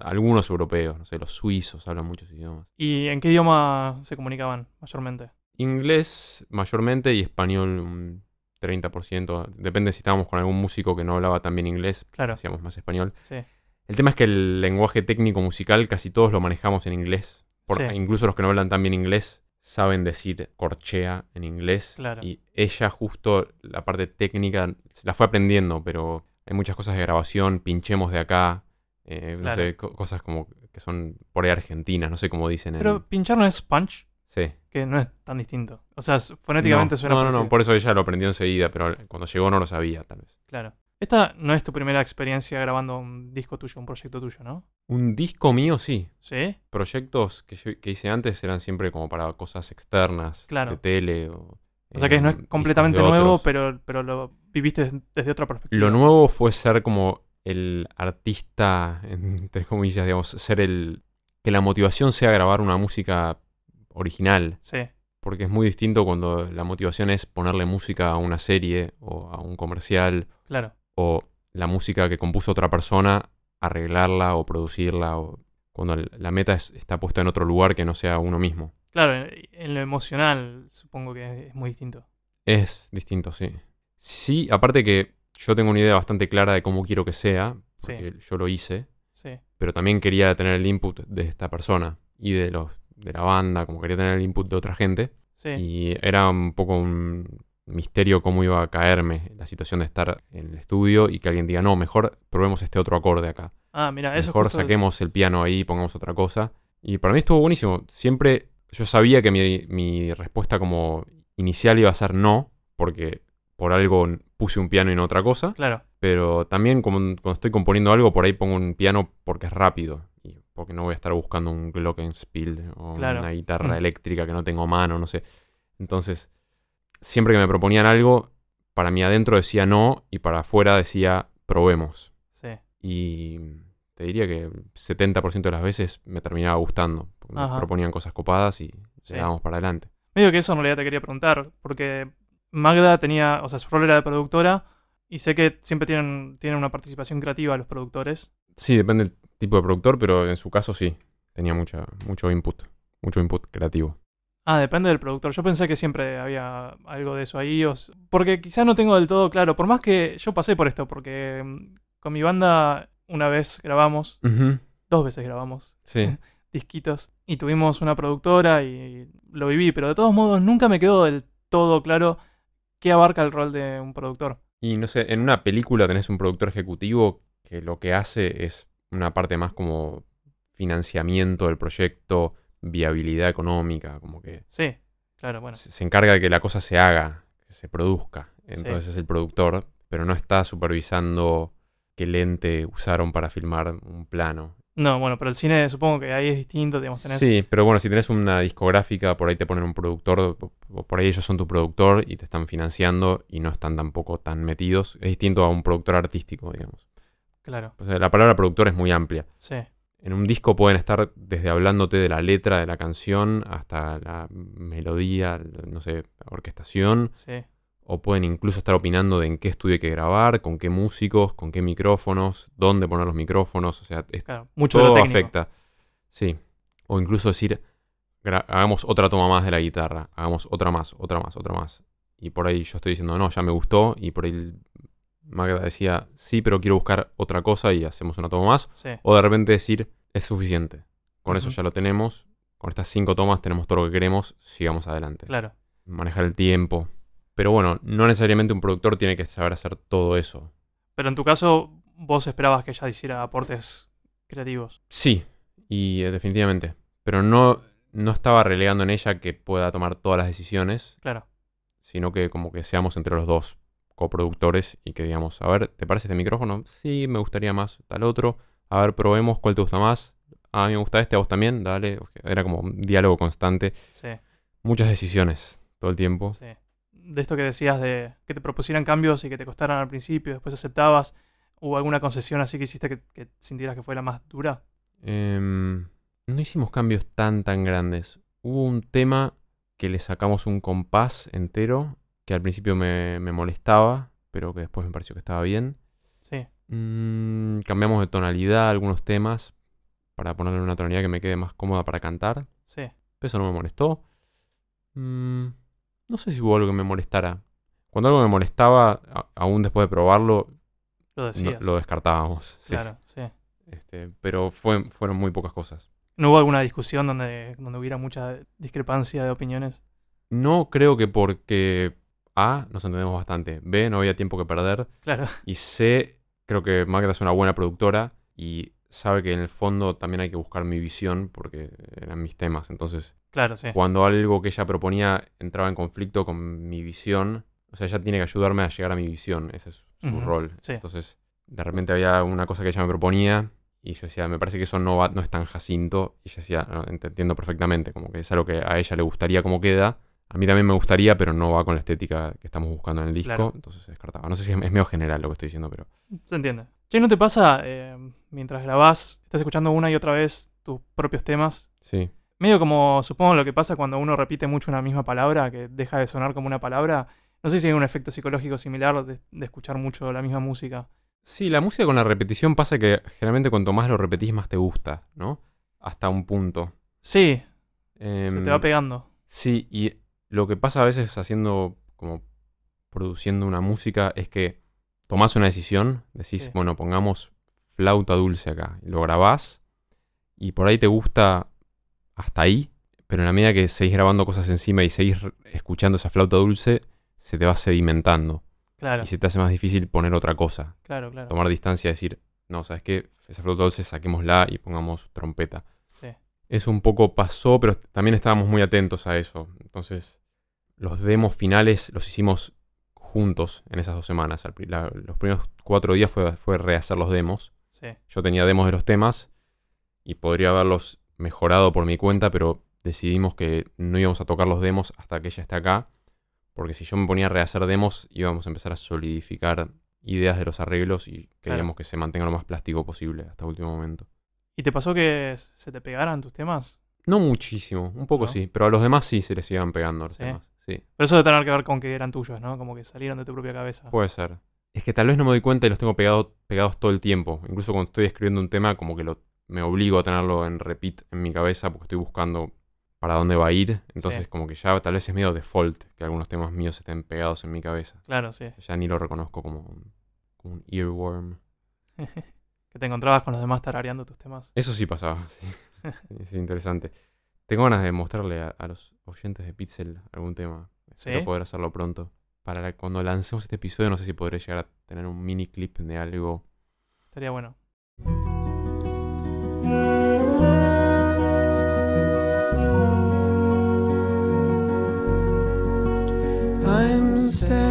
algunos europeos, no sé, los suizos hablan muchos idiomas. ¿Y en qué idioma se comunicaban mayormente? Inglés mayormente y español un 30%. Depende si estábamos con algún músico que no hablaba tan bien inglés, Claro, hacíamos más español. sí. El tema es que el lenguaje técnico musical casi todos lo manejamos en inglés. Por- Sí. Incluso los que no hablan tan bien inglés saben decir corchea en inglés. Claro. Y ella justo la parte técnica la fue aprendiendo, pero hay muchas cosas de grabación, pinchemos de acá, eh, no sé, co- cosas como que son por ahí argentinas, no sé cómo dicen. en- Pero pinchar no es punch, sí. que no es tan distinto. O sea, fonéticamente no, suena no, no, no, por eso ella lo aprendió enseguida, pero cuando llegó no lo sabía, tal vez. Claro. Esta no es tu primera experiencia grabando un disco tuyo, un proyecto tuyo, ¿no? Un disco mío, sí. ¿Sí? Proyectos que, yo- que hice antes eran siempre como para cosas externas, Claro. de tele. O, O sea que no es completamente nuevo, pero, pero lo viviste des- desde otra perspectiva. Lo nuevo fue ser como el artista, entre comillas, digamos, ser el... Que la motivación sea grabar una música original, Sí, porque es muy distinto cuando la motivación es ponerle música a una serie o a un comercial claro. O la música que compuso otra persona, arreglarla o producirla, o cuando la meta es- está puesta en otro lugar que no sea uno mismo. Claro, en, lo emocional supongo que es muy distinto. Es distinto, sí. Sí, aparte que yo tengo una idea bastante clara de cómo quiero que sea, Sí. porque yo lo hice, Sí, pero también quería tener el input de esta persona y de los de la banda, como quería tener el input de otra gente, sí. y era un poco un misterio cómo iba a caerme la situación de estar en el estudio y que alguien diga, no, mejor probemos este otro acorde acá. Ah, mira, eso mejor es- saquemos el piano ahí y pongamos otra cosa. Y para mí estuvo buenísimo. Siempre yo sabía que mi, mi respuesta como inicial iba a ser no, porque por algo puse un piano y no otra cosa. Claro, Pero también como- cuando estoy componiendo algo, por ahí pongo un piano porque es rápido. Y porque no voy a estar buscando un glockenspiel o Claro. una guitarra Mm. eléctrica que no tengo mano, no sé. Entonces, siempre que me proponían algo, para mí adentro decía no y para afuera decía probemos. sí. Y te diría que el 70% de las veces me terminaba gustando. Porque me proponían cosas copadas y Sí. para adelante. Medio que eso en realidad te quería preguntar, porque Magda tenía, o sea, su rol era de productora y sé que siempre tienen, tienen una participación creativa los productores. Sí, depende del tipo de productor, pero en su caso sí. Tenía mucha, mucho input. Mucho input creativo. Ah, depende del productor. Yo pensé que siempre había algo de eso ahí, o s- porque quizás no tengo del todo claro, por más que yo pasé por esto, porque mm, con mi banda una vez grabamos, dos veces grabamos Sí. disquitos y tuvimos una productora y lo viví, pero de todos modos nunca me quedó del todo claro qué abarca el rol de un productor. Y no sé, en una película tenés un productor ejecutivo que lo que hace es una parte más como financiamiento del proyecto, viabilidad económica, como que Sí, claro, bueno. se se encarga de que la cosa se haga, que se produzca. Sí. Entonces es el productor, pero no está supervisando qué lente usaron para filmar un plano. No, bueno, pero el cine supongo que ahí es distinto, digamos, tenés... Sí, pero bueno, si tenés una discográfica, por ahí te ponen un productor, por ahí ellos son tu productor y te están financiando y no están tampoco tan metidos. Es distinto a un productor artístico, digamos. Claro, O sea, la palabra productor es muy amplia. sí, En un disco pueden estar desde hablándote de la letra de la canción hasta la melodía, no sé, orquestación, sí, o pueden incluso estar opinando de en qué estudio hay que grabar, con qué músicos, con qué micrófonos, dónde poner los micrófonos, o sea, es claro. Mucho de lo todo técnico. afecta. Sí. O incluso decir, hagamos otra toma más de la guitarra, hagamos otra más, otra más, otra más. Y por ahí yo estoy diciendo, no, ya me gustó. Y por ahí el- Magda decía, sí, pero quiero buscar otra cosa y hacemos una toma más. Sí, O de repente decir, es suficiente. Con eso ya lo tenemos. Con estas cinco tomas tenemos todo lo que queremos. Sigamos adelante. claro. Manejar el tiempo. Pero bueno, no necesariamente un productor tiene que saber hacer todo eso. Pero en tu caso, vos esperabas que ella hiciera aportes creativos. Sí, y eh, definitivamente. Pero no, no estaba relegando en ella que pueda tomar todas las decisiones, Claro, sino que como que seamos entre los dos coproductores y que digamos, a ver, ¿te parece este micrófono? Sí, me gustaría más tal otro. A ver, probemos cuál te gusta más. A mí me gusta este, a vos también, dale. Era como un diálogo constante. sí, Muchas decisiones todo el tiempo. sí. De esto que decías de que te propusieran cambios y que te costaran al principio, después aceptabas, ¿hubo alguna concesión así que hiciste que, que sintieras que fue la más dura? Em, no hicimos cambios tan tan grandes. Hubo un tema que le sacamos un compás entero, que al principio me, me molestaba, pero que después me pareció que estaba bien. Sí, Mm, cambiamos de tonalidad algunos temas para ponerle una tonalidad que me quede más cómoda para cantar. sí, Eso no me molestó. Mm, no sé si hubo algo que me molestara. Cuando algo me molestaba, a- aún después de probarlo, lo no- decías. lo descartábamos. sí. Claro, sí. Este, pero fue, fueron muy pocas cosas. ¿No hubo alguna discusión donde, donde hubiera mucha discrepancia de opiniones? No creo que porque A, nos entendemos bastante. B, no había tiempo que perder. Claro, Y C, creo que Magda es una buena productora y sabe que en el fondo también hay que buscar mi visión porque eran mis temas. Entonces, claro, sí. cuando algo que ella proponía entraba en conflicto con mi visión, o sea, ella tiene que ayudarme a llegar a mi visión. Ese es su rol. sí. Entonces, de repente había una cosa que ella me proponía y yo decía, me parece que eso no, va, no es tan Jacinto. Y ella decía, "No, ent- entiendo perfectamente, como que es algo que a ella le gustaría como queda. A mí también me gustaría, pero no va con la estética que estamos buscando en el disco. Claro. Entonces se descartaba. No sé si es, medio general lo que estoy diciendo, pero... Se entiende. Che, ¿no te pasa eh, mientras grabás, estás escuchando una y otra vez tus propios temas? Sí. Medio como supongo lo que pasa cuando uno repite mucho una misma palabra, que deja de sonar como una palabra. No sé si hay un efecto psicológico similar de, de escuchar mucho la misma música. Sí, la música con la repetición pasa que generalmente cuanto más lo repetís, más te gusta, ¿no? Hasta un punto. Sí, se Em, te va pegando. Sí, y lo que pasa a veces haciendo, como produciendo una música, es que tomás una decisión, decís, Sí. bueno, pongamos flauta dulce acá, lo grabás, y por ahí te gusta hasta ahí, pero en la medida que seguís grabando cosas encima y seguís escuchando esa flauta dulce, se te va sedimentando. Claro, Y se te hace más difícil poner otra cosa. claro, claro. Tomar distancia y decir, no, ¿sabes qué? Esa flauta dulce saquémosla y pongamos trompeta. Sí, Eso un poco pasó, pero también estábamos muy atentos a eso. Entonces, los demos finales los hicimos juntos en esas dos semanas. La- los primeros cuatro días fue, fue rehacer los demos. sí, Yo tenía demos de los temas y podría haberlos mejorado por mi cuenta, pero decidimos que no íbamos a tocar los demos hasta que ella esté acá. Porque si yo me ponía a rehacer demos, íbamos a empezar a solidificar ideas de los arreglos y queríamos que se mantenga lo más plástico posible hasta el último momento. ¿Y te pasó que se te pegaran tus temas? No muchísimo, un poco ¿No? sí, pero a los demás sí se les iban pegando los Sí. temas. Sí, Pero eso debe tener que ver con que eran tuyos, ¿no? Como que salieron de tu propia cabeza. puede ser. Es que tal vez no me doy cuenta y los tengo pegado- pegados todo el tiempo. Incluso cuando estoy escribiendo un tema, como que lo, me obligo a tenerlo en repeat en mi cabeza porque estoy buscando para dónde va a ir. Entonces, Sí. como que ya tal vez es medio default que algunos temas míos estén pegados en mi cabeza. Claro, sí. Ya ni lo reconozco como un, como un earworm. que te encontrabas con los demás tarareando tus temas. Eso sí pasaba, sí. es interesante. Tengo ganas de mostrarle a, a los oyentes de Pixel algún tema. Espero ¿Sí? poder hacerlo pronto. Para la- cuando lancemos este episodio, no sé si podré llegar a tener un mini clip de algo. Estaría bueno. I'm staring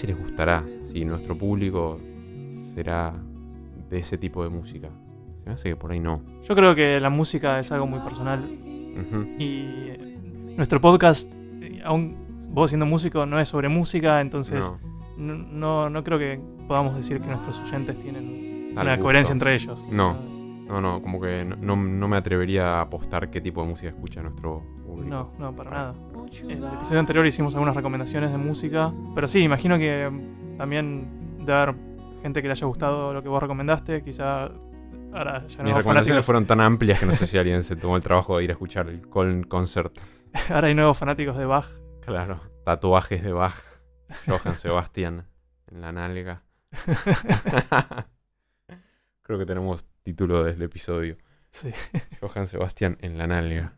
si les gustará, si nuestro público será de ese tipo de música. Se me hace que por ahí no. Yo creo que la música es algo muy personal y eh, nuestro podcast, eh, aún vos siendo músico, no es sobre música, entonces No, no, no, no creo que podamos decir que nuestros oyentes tienen Tal una gusto. coherencia entre ellos. No. no, no, como que no, no- no me atrevería a apostar qué tipo de música escucha nuestro público. No, no, para nada. En el episodio anterior hicimos algunas recomendaciones de música, pero sí, imagino que también debe haber gente que le haya gustado lo que vos recomendaste, quizá ahora ya Mis no recomendaciones fanáticos, fueron tan amplias que no sé si alguien se tomó el trabajo de ir a escuchar el Coln Concert. ahora hay nuevos fanáticos de Bach. Claro, tatuajes de Bach, Johann Sebastian en la nalga. Creo que tenemos título del episodio. Sí. Johann Sebastian en la nalga.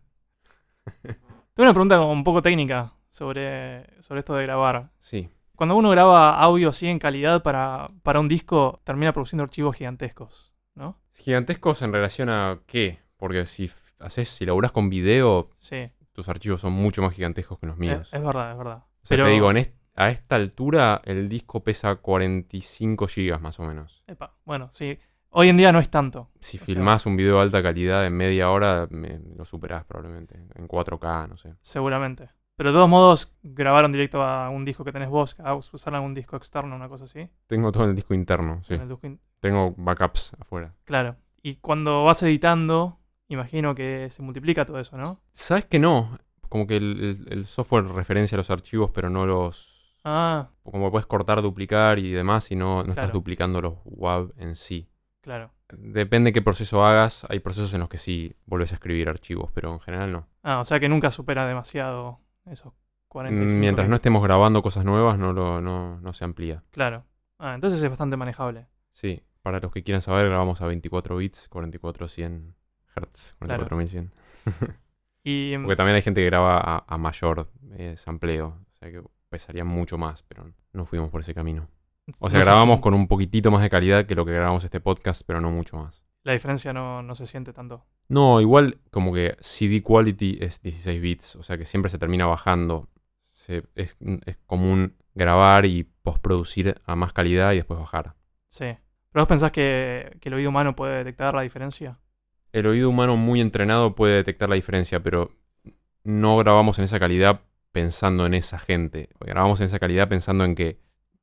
Tengo una pregunta como un poco técnica sobre, sobre esto de grabar. Sí, Cuando uno graba audio así en calidad para, para un disco, termina produciendo archivos gigantescos, ¿no? gigantescos en relación a qué? Porque si haces, si laburás con video, Sí, tus archivos son mucho más gigantescos que los míos. es verdad, es verdad. o sea, pero- te digo, en a esta altura el disco pesa 45 gigas más o menos. Epa, bueno, sí. Hoy en día no es tanto. Si filmás un video de alta calidad en media hora, me- lo superás probablemente. En 4K, no sé. Seguramente. Pero de todos modos, grabaron directo a un disco que tenés vos, a usar algún disco externo, una cosa así. Tengo todo en el disco interno, sí. en el disco in- Tengo backups afuera. Claro. Y cuando vas editando, imagino que se multiplica todo eso, ¿no? ¿Sabes que no? Como que el, el- el software referencia los archivos, pero no los... Ah, Como puedes cortar, duplicar y demás, y no, no estás duplicando los WAV en sí. Claro. Depende qué proceso hagas. Hay procesos en los que sí volvés a escribir archivos, pero en general no. Ah, o sea que nunca supera demasiado esos 45. Mientras no estemos grabando cosas nuevas, no, lo, no, no se amplía. Claro. Ah, entonces es bastante manejable. Sí, para los que quieran saber, grabamos a 24 bits, 4400 Hz, 44100. Y mm, Porque también hay gente que graba a, a mayor eh, sampleo, o sea que pesaría mucho más, pero no fuimos por ese camino. O sea, no grabamos con un poquitito más de calidad que lo que grabamos este podcast, pero no mucho más. La diferencia no, no se siente tanto. No, igual como que CD quality es 16 bits, o sea que siempre se termina bajando. Se- es, es común grabar y postproducir a más calidad y después bajar. Sí. ¿Pero vos pensás que, que el oído humano puede detectar la diferencia? El oído humano muy entrenado puede detectar la diferencia, pero no grabamos en esa calidad pensando en esa gente. Grabamos en esa calidad pensando en que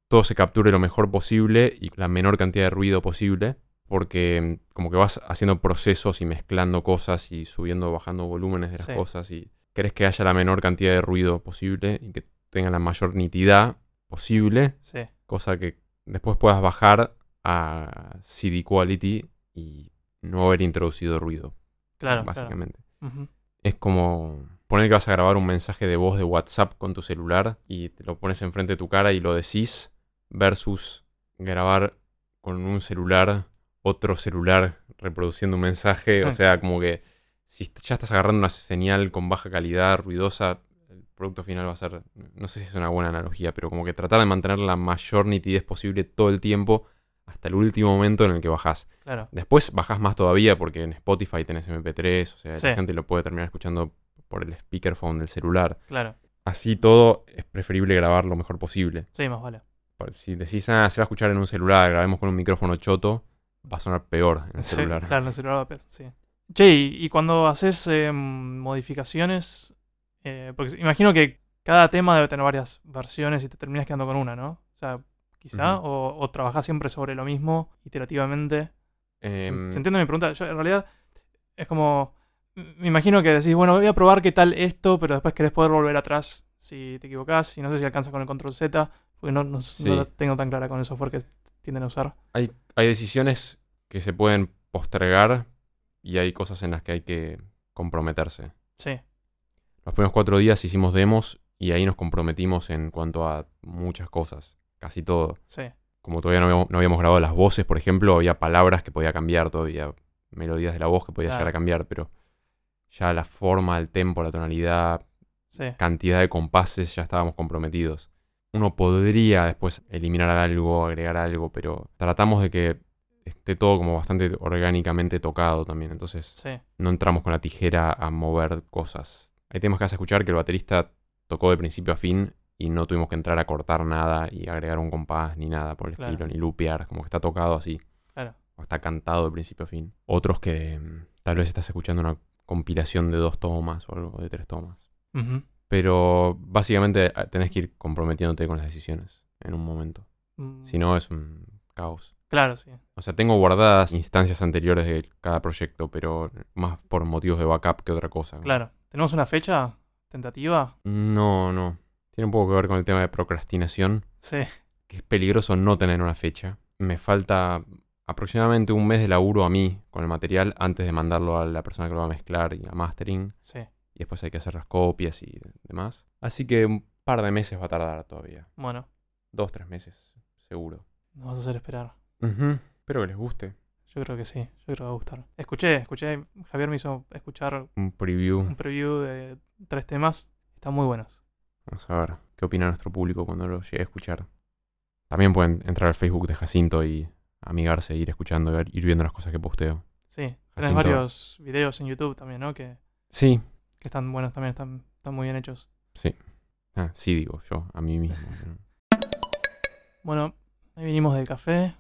todo se capture lo mejor posible y la menor cantidad de ruido posible, porque mm, como que vas haciendo procesos y mezclando cosas y subiendo o bajando volúmenes de las Sí. cosas y querés que haya la menor cantidad de ruido posible y que tenga la mayor nitidad posible, Sí, cosa que después puedas bajar a CD quality y no haber introducido ruido, claro. básicamente. claro. Es como poner que vas a grabar un mensaje de voz de WhatsApp con tu celular y te lo pones enfrente de tu cara y lo decís versus grabar con un celular, otro celular reproduciendo un mensaje. O Hmm. sea, como que si ya estás agarrando una señal con baja calidad, ruidosa, el producto final va a ser, no sé si es una buena analogía, pero como que tratar de mantener la mayor nitidez posible todo el tiempo hasta el último momento en el que bajás. Claro. Después bajás más todavía porque en Spotify tenés MP3, o sea, Sí. la gente lo puede terminar escuchando por el speakerphone del celular. Claro. Así todo es preferible grabar lo mejor posible. Sí, más vale. Si decís, ah, se va a escuchar en un celular, grabemos con un micrófono choto, va a sonar peor en el Sí, celular. claro, en el celular va peor, sí. Che, y, y cuando haces eh, modificaciones, eh, porque imagino que cada tema debe tener varias versiones y te terminas quedando con una, ¿no? O sea, quizá, o, o trabajás siempre sobre lo mismo, iterativamente. ¿Se, Em, se entiende mi pregunta? Yo, en realidad, es como. Me imagino que decís, bueno, voy a probar qué tal esto, pero después querés poder volver atrás si te equivocás. Y no sé si alcanza con el control Z, porque no, no, Sí. no lo tengo tan clara con el software que tienden a usar. hay, hay decisiones que se pueden postergar y hay cosas en las que hay que comprometerse. Sí, Los primeros cuatro días hicimos demos y ahí nos comprometimos en cuanto a muchas cosas, casi todo. sí, como todavía no habíamos, no habíamos grabado las voces, por ejemplo, había palabras que podía cambiar todavía, melodías de la voz que podía Claro. llegar a cambiar, pero ya la forma, el tempo, la tonalidad, sí. cantidad de compases, ya estábamos comprometidos. Uno podría después eliminar algo, agregar algo, pero tratamos de que esté todo como bastante orgánicamente tocado también, entonces Sí, no entramos con la tijera a mover cosas. Hay temas que vas a escuchar que el baterista tocó de principio a fin y no tuvimos que entrar a cortar nada y agregar un compás ni nada por el Claro. estilo, ni lupear, como que está tocado así, claro. o está cantado de principio a fin. Otros que mm, tal vez estás escuchando una compilación de dos tomas o algo de tres tomas. Ujú. Pero básicamente eh, tenés que ir comprometiéndote con las decisiones en un momento. Mm, Si no, es un caos. Claro, sí. O sea, tengo guardadas instancias anteriores de cada proyecto, pero más por motivos de backup que otra cosa. Claro. ¿Tenemos una fecha tentativa? No, no. Tiene un poco que ver con el tema de procrastinación, Sí, que es peligroso no tener una fecha. Me falta aproximadamente un mes de laburo a mí con el material antes de mandarlo a la persona que lo va a mezclar y a mastering. sí. Y después hay que hacer las copias y demás. Así que un par de meses va a tardar todavía. Bueno, Dos, tres meses, seguro. nos vas a hacer esperar. Espero que les guste. Yo creo que sí, yo creo que va a gustar. Escuché, escuché, Javier me hizo escuchar Un preview. un preview de tres temas. Están muy buenos. Vamos a ver qué opina nuestro público cuando lo llegue a escuchar. También pueden entrar al Facebook de Jacinto y amigarse, ir escuchando, ir viendo las cosas que posteo. Sí, tenés varios videos en YouTube también, ¿no? Que, Sí, que están buenos también, están, están muy bien hechos. sí. Ah, sí, digo yo, a mí mismo. Bueno, ahí vinimos del café.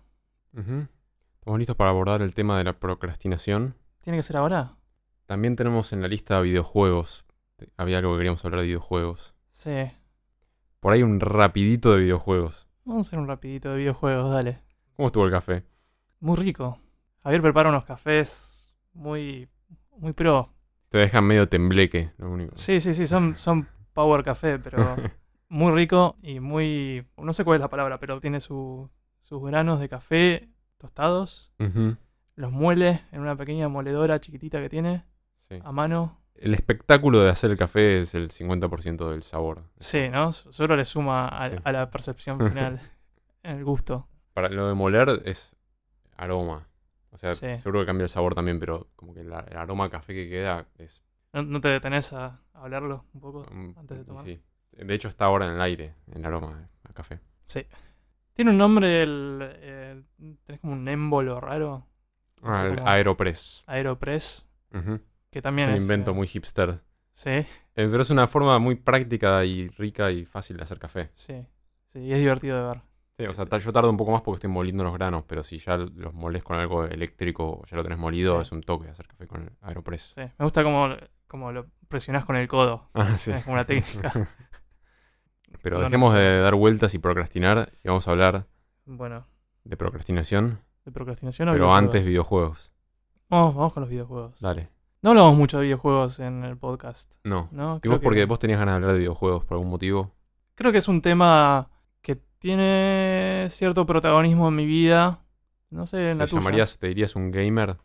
Ujú. Estamos listos para abordar el tema de la procrastinación. ¿Tiene que ser ahora? También tenemos en la lista videojuegos. Había algo que queríamos hablar de videojuegos. Sí. Por ahí un rapidito de videojuegos. Vamos a hacer un rapidito de videojuegos, dale. ¿Cómo estuvo el café? Muy rico. Javier prepara unos cafés muy, muy pro. Te dejan medio tembleque, lo único. Sí, sí, sí, son, son power café, pero muy rico y muy... No sé cuál es la palabra, pero tiene su- sus granos de café tostados. Los muele en una pequeña moledora chiquitita que tiene sí. a mano. El espectáculo de hacer el café es el 50% del sabor. Sí, ¿no? Solo le suma a, Sí. a la percepción final el gusto. Para lo de moler es aroma. O sea, Sí. seguro que cambia el sabor también, pero como que la- el aroma a café que queda es... ¿No, no te detenés a, hablarlo un poco? mm, Antes de tomar. Sí. De hecho está ahora en el aire, el aroma a café. Tiene un nombre, el, tenés como un émbolo raro, No Ah, el Aeropress. Aeropress, que Es también un es... invento eh, muy hipster. Sí, Eh, pero es una forma muy práctica y rica y fácil de hacer café. sí, sí, y es divertido de ver. Sí, o sea, yo tardo un poco más porque estoy moliendo los granos, pero si ya los molés con algo eléctrico o ya lo tenés molido, Sí. es un toque hacer café con el Aeropress. Sí, me gusta como, como lo presionás con el codo. Ah, sí. Es como una técnica. Pero No dejemos de dar vueltas y procrastinar y vamos a hablar Bueno, de procrastinación, de procrastinación o pero videojuegos? antes videojuegos. Vamos, vamos con los videojuegos. Dale. No hablamos mucho de videojuegos en el podcast, No. ¿no? Y vos porque que- vos tenías ganas de hablar de videojuegos por algún motivo. Creo que es un tema tiene cierto protagonismo en mi vida. No sé, en la ¿Te tuya. llamarías, te dirías un gamer?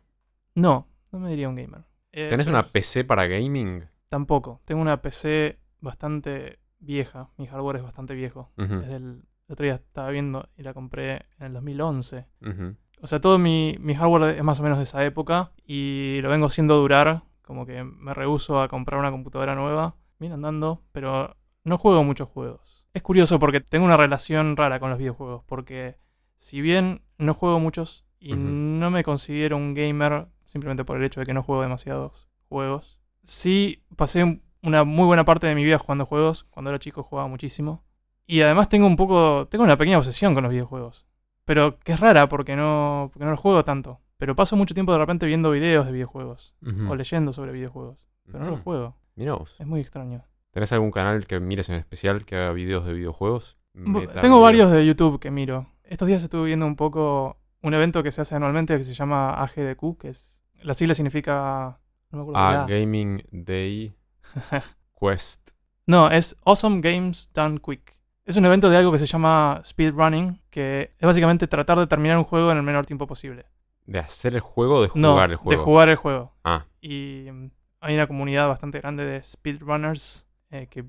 No, no me diría un gamer. Eh, ¿Tenés una PC para gaming? Tampoco. Tengo una PC bastante vieja. Mi hardware es bastante viejo. Ujú, Desde el, el otro día estaba viendo y la compré en el 2011. ujú. O sea, todo mi, mi hardware es más o menos de esa época y lo vengo haciendo durar. Como que me rehuso a comprar una computadora nueva. Viene andando, pero no juego muchos juegos. Es curioso porque tengo una relación rara con los videojuegos. Porque si bien no juego muchos y no me considero un gamer simplemente por el hecho de que no juego demasiados juegos, sí pasé un- una muy buena parte de mi vida jugando juegos. Cuando era chico jugaba muchísimo. Y además tengo un poco. Tengo una pequeña obsesión con los videojuegos. Pero que es rara porque no, porque no los juego tanto. Pero paso mucho tiempo de repente viendo videos de videojuegos. O leyendo sobre videojuegos. Pero no los Ujú. juego. Mirá vos. Es muy extraño. ¿Tenés algún canal que mires en especial que haga videos de videojuegos? Meta Tengo video. varios de YouTube que miro. Estos días estuve viendo un poco un evento que se hace anualmente que se llama AGDQ, que es. La sigla significa. No me acuerdo. Ah, Gaming Day Quest. No, es Awesome Games Done Quick. Es un evento de algo que se llama speedrunning, que es básicamente tratar de terminar un juego en el menor tiempo posible. ¿De hacer el juego o de No, jugar el juego? de jugar el juego. Ah, Y mm, hay una comunidad bastante grande de speedrunners eh, que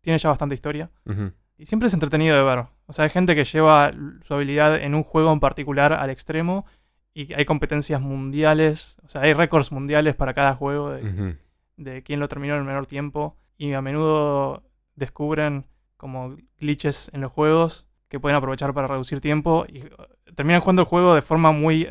tiene ya bastante historia. Y siempre es entretenido de ver. O sea, hay gente que lleva su habilidad en un juego en particular al extremo. Y hay competencias mundiales. O sea, hay récords mundiales para cada juego de quién lo terminó en el menor tiempo. Y a menudo descubren como glitches en los juegos que pueden aprovechar para reducir tiempo. Y eh, terminan jugando el juego de forma muy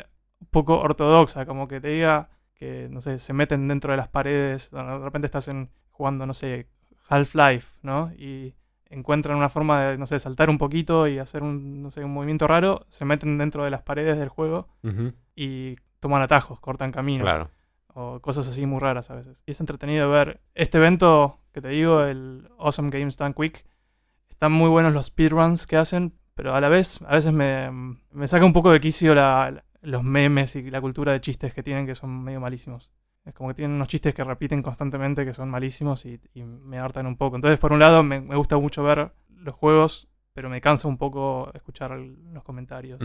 poco ortodoxa. Como que te diga que, no sé, se meten dentro de las paredes. De repente estás en, jugando, no sé, Half-Life, ¿no? Y encuentran una forma de, no sé, saltar un poquito y hacer un, no sé, un movimiento raro. Se meten dentro de las paredes del juego y toman atajos, cortan camino Claro. o cosas así muy raras a veces. Y es entretenido ver este evento que te digo, el Awesome Games Done Quick. Están muy buenos los speedruns que hacen, pero a la vez, a veces me, me saca un poco de quicio la- la- los memes y la cultura de chistes que tienen que son medio malísimos. Es como que tienen unos chistes que repiten constantemente que son malísimos y, y me hartan un poco. Entonces, por un lado, me, me gusta mucho ver los juegos, pero me cansa un poco escuchar el- los comentarios.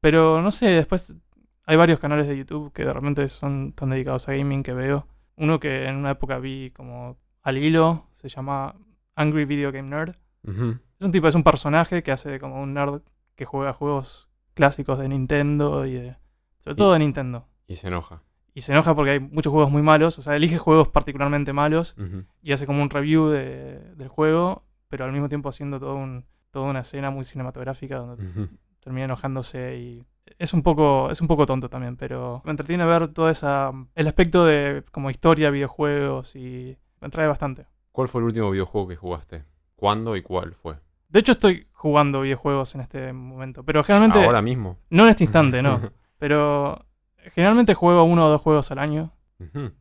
Pero no sé, después hay varios canales de YouTube que de repente son tan dedicados a gaming que veo. Uno que en una época vi como al hilo, se llama Angry Video Game Nerd. Es un tipo, es un personaje que hace como un nerd que juega juegos clásicos de Nintendo y de, sobre todo de Nintendo. Y se enoja. Y se enoja porque hay muchos juegos muy malos, o sea, elige juegos particularmente malos y hace como un review de- del juego, pero al mismo tiempo haciendo todo un, toda una escena muy cinematográfica donde termina enojándose y es un poco es un poco tonto también pero me entretiene ver todo esa el aspecto de como historia videojuegos y me trae bastante ¿Cuál fue el último videojuego que jugaste? ¿Cuándo y cuál fue? de hecho estoy jugando videojuegos en este momento pero generalmente Ahora mismo. no en este instante no pero generalmente juego uno o dos juegos al año Ujú.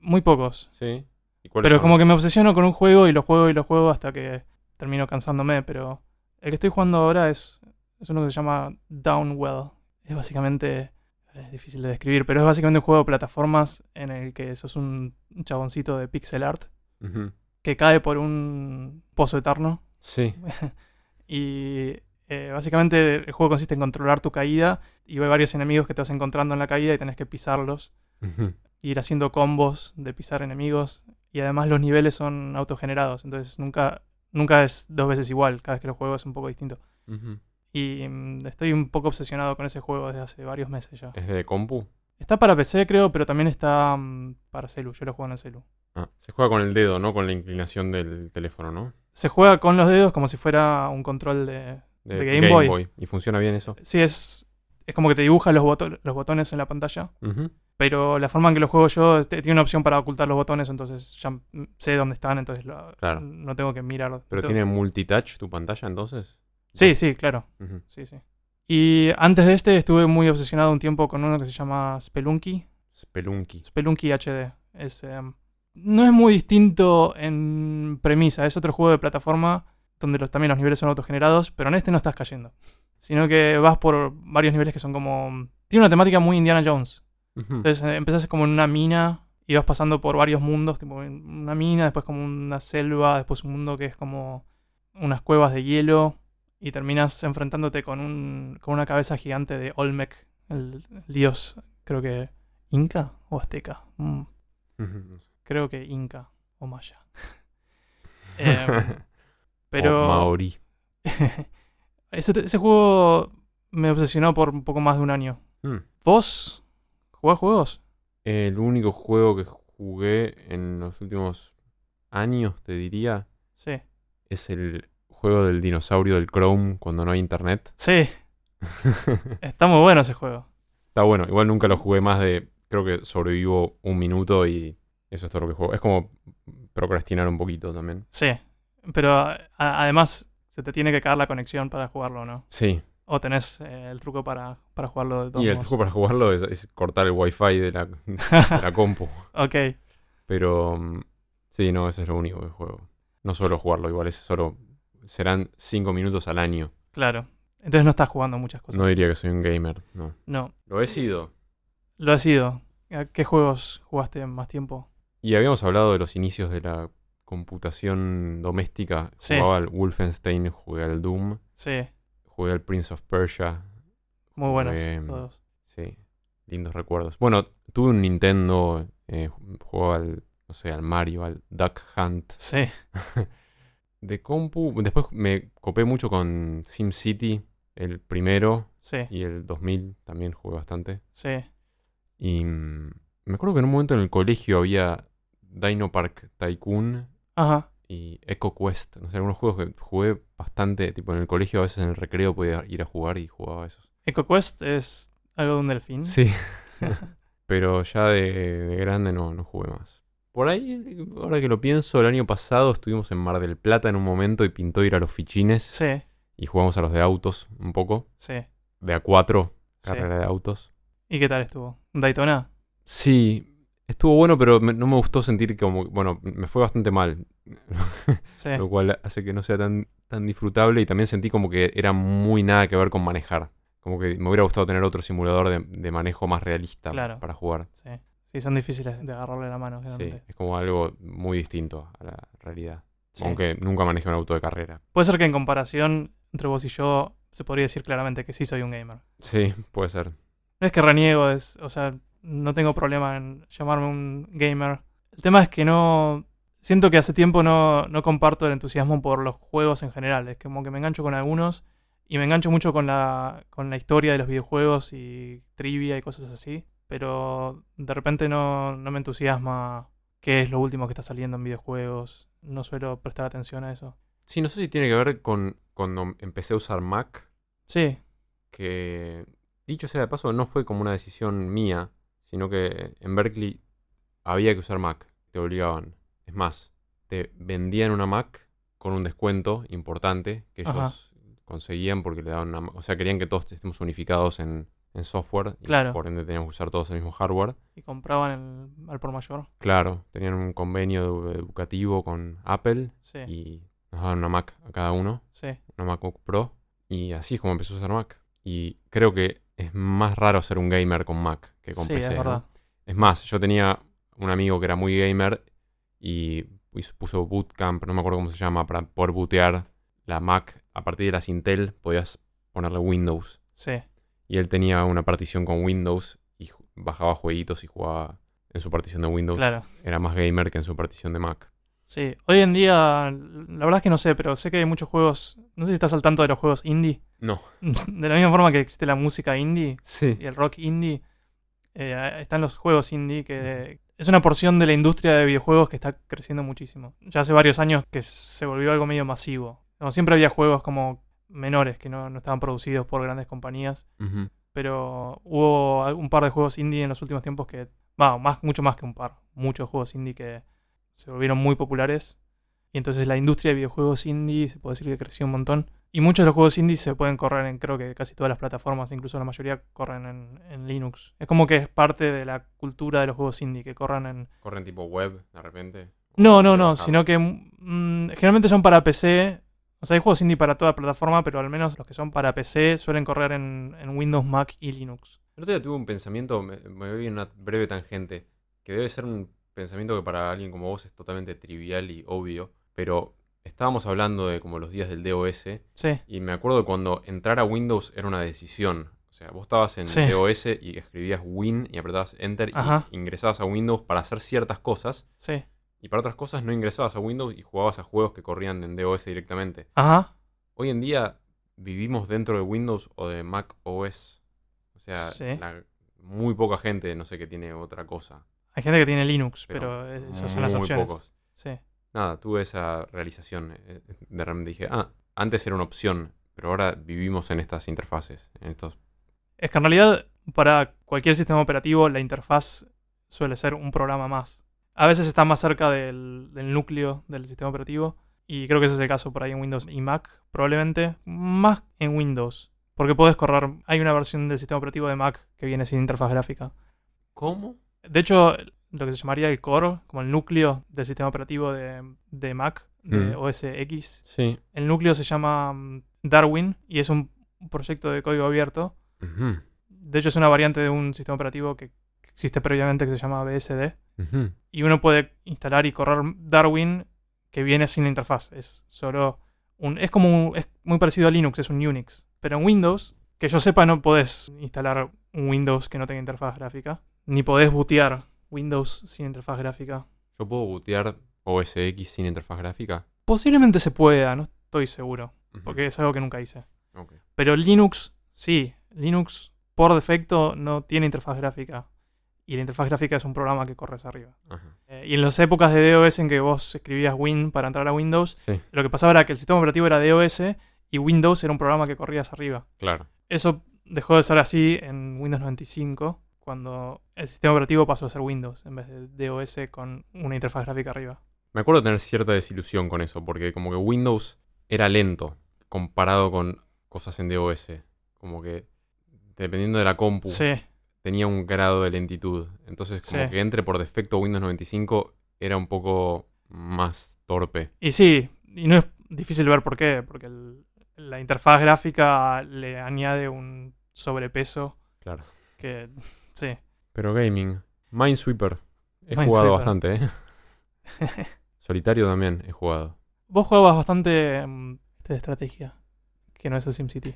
muy pocos Sí. ¿Y cuáles pero son? como que me obsesiono con un juego y lo juego y lo juego hasta que termino cansándome pero el que estoy jugando ahora es es uno que se llama Downwell es básicamente es difícil de describir pero es básicamente un juego de plataformas en el que sos un un chaboncito de pixel art que cae por un pozo eterno Sí. y eh, básicamente el juego consiste en controlar tu caída y hay varios enemigos que te vas encontrando en la caída y tenés que pisarlos Ujú. ir haciendo combos de pisar enemigos y además los niveles son autogenerados, entonces nunca, nunca es dos veces igual, cada vez que lo juego es un poco distinto. Y mm, estoy un poco obsesionado con ese juego desde hace varios meses ya. ¿Es de compu? Está para PC creo, pero también está mm, para celu, yo lo juego en el celu. Ah, se juega con el dedo, no con la inclinación del teléfono, ¿no? Se juega con los dedos como si fuera un control de... De, De Game Boy. ¿Y funciona bien eso? Sí, es, es como que te dibuja los, boto- los botones en la pantalla, pero la forma en que lo juego yo este, tiene una opción para ocultar los botones, entonces ya sé dónde están, entonces lo- Claro. no tengo que mirar. ¿Pero Tengo- tiene multitouch tu pantalla entonces? Sí, sí, claro. Sí, sí. Y antes de este estuve muy obsesionado un tiempo con uno que se llama Spelunky. Spelunky. Spelunky HD. Es, em, no es muy distinto en premisa, es otro juego de plataforma donde los, también los niveles son autogenerados, pero en este no estás cayendo. Sino que vas por varios niveles que son como... Tiene una temática muy Indiana Jones. Entonces eh, empezás como en una mina y vas pasando por varios mundos, tipo una mina, después como una selva, después un mundo que es como unas cuevas de hielo y terminas enfrentándote con, un, con una cabeza gigante de Olmec, el, el dios, creo que inca o azteca. Mm, creo que inca o maya. Em, pero O Maori. ese, ese juego me obsesionó por un poco más de un año. Mm. ¿Vos jugás juegos? El único juego que jugué en los últimos años, te diría, Sí. es el juego del dinosaurio del Chrome cuando no hay internet. Sí, está muy bueno ese juego. Está bueno, igual nunca lo jugué más de. Creo que sobrevivo un minuto y eso es todo lo que juego. Es como procrastinar un poquito también. Sí, pero a- además se te tiene que caer la conexión para jugarlo, ¿no? Sí, O tenés eh, el truco para, para jugarlo de todos y el modos. truco para jugarlo es, es cortar el wifi de la, de la compu. Ok, Pero mm, sí, no, eso es lo único que juego. No suelo jugarlo, igual es solo. Serán 5 minutos al año. claro. Entonces no estás jugando muchas cosas. No diría que soy un gamer, no. No, Lo he sido. lo has sido. ¿A qué juegos jugaste más tiempo? Y habíamos hablado de los inicios de la computación doméstica. Sí. Jugaba al Wolfenstein, jugué al Doom, Sí, jugué al Prince of Persia. muy buenos Em, todos. Sí, lindos recuerdos. Bueno, tuve un Nintendo, eh, jugaba al, no sé, al Mario, al Duck Hunt. Sí, De compu, después me copé mucho con SimCity, el primero, sí, y el 2000 también jugué bastante. sí. Y mm, me acuerdo que en un momento en el colegio había Dino Park Tycoon Ajá. y Echo Quest. No sé, algunos juegos que jugué bastante, tipo en el colegio a veces en el recreo podía ir a jugar y jugaba esos. EcoQuest es algo de un delfín. Sí. Pero ya de, de grande no, no jugué más. Por ahí, ahora que lo pienso, el año pasado estuvimos en Mar del Plata en un momento y pintó ir a los fichines Sí, y jugamos a los de autos un poco. sí, De A4, sí. carrera de autos. ¿Y qué tal estuvo? ¿Daytona? Sí, estuvo bueno, pero me- no me gustó sentir como, bueno, me fue bastante mal. Sí, Lo cual hace que no sea tan, tan disfrutable y también sentí como que era muy nada que ver con manejar. Como que me hubiera gustado tener otro simulador de, de manejo más realista Claro. para jugar. sí. Sí, son difíciles de agarrarle la mano, Sí, es como algo muy distinto a la realidad. Sí. Aunque nunca manejé un auto de carrera. Puede ser que en comparación entre vos y yo se podría decir claramente que sí soy un gamer. Sí, puede ser. No es que reniego, es, o sea, no tengo problema en llamarme un gamer. El tema es que no... Siento que hace tiempo no, no comparto el entusiasmo por los juegos en general. Es como que me engancho con algunos y me engancho mucho con la, con la historia de los videojuegos y trivia y cosas así. Pero de repente no, no me entusiasma qué es lo último que está saliendo en videojuegos. No suelo prestar atención a eso. Sí, no sé si tiene que ver con cuando empecé a usar Mac, Sí, que dicho sea de paso, no fue como una decisión mía, sino que en Berkeley había que usar Mac, te obligaban. Es más, te vendían una Mac con un descuento importante que ellos Ajá. conseguían porque le daban una... O sea, querían que todos estemos unificados en, en software y por ende teníamos que usar todos el mismo hardware. y compraban el, al por mayor. Claro, tenían un convenio edu- educativo con Apple Sí, y nos daban una Mac a cada uno, sí, una MacBook Pro, y así es como empezó a usar Mac. Y creo que es más raro ser un gamer con Mac que con sí, PC. es ¿no? verdad. Es más, yo tenía un amigo que era muy gamer y puso Bootcamp, no me acuerdo cómo se llama, para poder bootear la Mac. A partir de las Intel podías ponerle Windows. Sí, Y él tenía una partición con Windows y bajaba jueguitos y jugaba en su partición de Windows. claro. Era más gamer que en su partición de Mac. Sí, hoy en día, la verdad es que no sé, pero sé que hay muchos juegos. No sé si estás al tanto de los juegos indie. No. De la misma forma que existe la música indie Sí. y el rock indie, eh, están los juegos indie que es una porción de la industria de videojuegos que está creciendo muchísimo. Ya hace varios años que se volvió algo medio masivo. Como siempre había juegos como menores que no, no estaban producidos por grandes compañías, pero hubo un par de juegos indie en los últimos tiempos que, va, más, mucho más que un par, muchos juegos indie que se volvieron muy populares. Y entonces la industria de videojuegos indie se puede decir que creció un montón. Y muchos de los juegos indie se pueden correr en creo que casi todas las plataformas, incluso la mayoría corren en, en Linux. Es como que es parte de la cultura de los juegos indie, que corran en... ¿Corren tipo web de repente? No, no, ¿O no, sino que mm, generalmente son para PC. O sea, hay juegos indie para toda plataforma, pero al menos los que son para PC suelen correr en, en Windows, Mac y Linux. El otro día tuve un pensamiento, me, me voy en una breve tangente, que debe ser un pensamiento que para alguien como vos es totalmente trivial y obvio, pero estábamos hablando de como los días del DOS Sí, y me acuerdo de cuando entrar a Windows era una decisión. O sea, vos estabas en Sí. DOS y escribías Win y apretabas Enter Ajá. y ingresabas a Windows para hacer ciertas cosas sí. y para otras cosas no ingresabas a Windows y jugabas a juegos que corrían en DOS directamente. Ajá. Hoy en día vivimos dentro de Windows o de Mac OS. O sea, Sí. la- muy poca gente, no sé, que tiene otra cosa. Hay gente que tiene Linux, Pero pero, esas son las muy opciones. pocos. Sí. Nada, tuve esa realización. eh, De repente dije, ah, antes era una opción, pero ahora vivimos en estas interfaces, en estos... Es que en realidad, para cualquier sistema operativo, la interfaz suele ser un programa más. A veces está más cerca del, del núcleo del sistema operativo. Y creo que ese es el caso por ahí en Windows y Mac, probablemente. Más en Windows. Porque puedes correr. Hay una versión del sistema operativo de Mac que viene sin interfaz gráfica. ¿Cómo? De hecho, lo que se llamaría el core, como el núcleo del sistema operativo de, de Mac, de Mm. OS X, Sí. el núcleo se llama mm, Darwin y es un proyecto de código abierto. De hecho, es una variante de un sistema operativo que existe previamente que se llama BSD. Y uno puede instalar y correr Darwin que viene sin la interfaz. Es solo un. Es como un- es muy parecido a Linux, es un Unix. Pero en Windows, que yo sepa, no podés instalar un Windows que no tenga interfaz gráfica. Ni podés bootear Windows sin interfaz gráfica. ¿Yo puedo bootear OS X sin interfaz gráfica? Posiblemente se pueda, no estoy seguro. Porque es algo que nunca hice. Pero Linux, sí. Linux por defecto no tiene interfaz gráfica. Y la interfaz gráfica es un programa que corres arriba. Eh, y en las épocas de DOS en que vos escribías Win para entrar a Windows, Sí, lo que pasaba era que el sistema operativo era DOS y Windows era un programa que corrías arriba. claro. Eso dejó de ser así en Windows 95, cuando el sistema operativo pasó a ser Windows en vez de DOS con una interfaz gráfica arriba. Me acuerdo tener cierta desilusión con eso, porque como que Windows era lento comparado con cosas en DOS. Como que dependiendo de la compu, Sí, tenía un grado de lentitud. Entonces, como Sí. que entre por defecto Windows 95 era un poco más torpe. y sí, y no es difícil ver por qué, porque el- la interfaz gráfica le añade un sobrepeso Claro. que, sí. Pero gaming, Minesweeper. He Minesweeper. jugado bastante, ¿eh? Solitario también he jugado. Vos jugabas bastante mm, de estrategia, que no es el SimCity.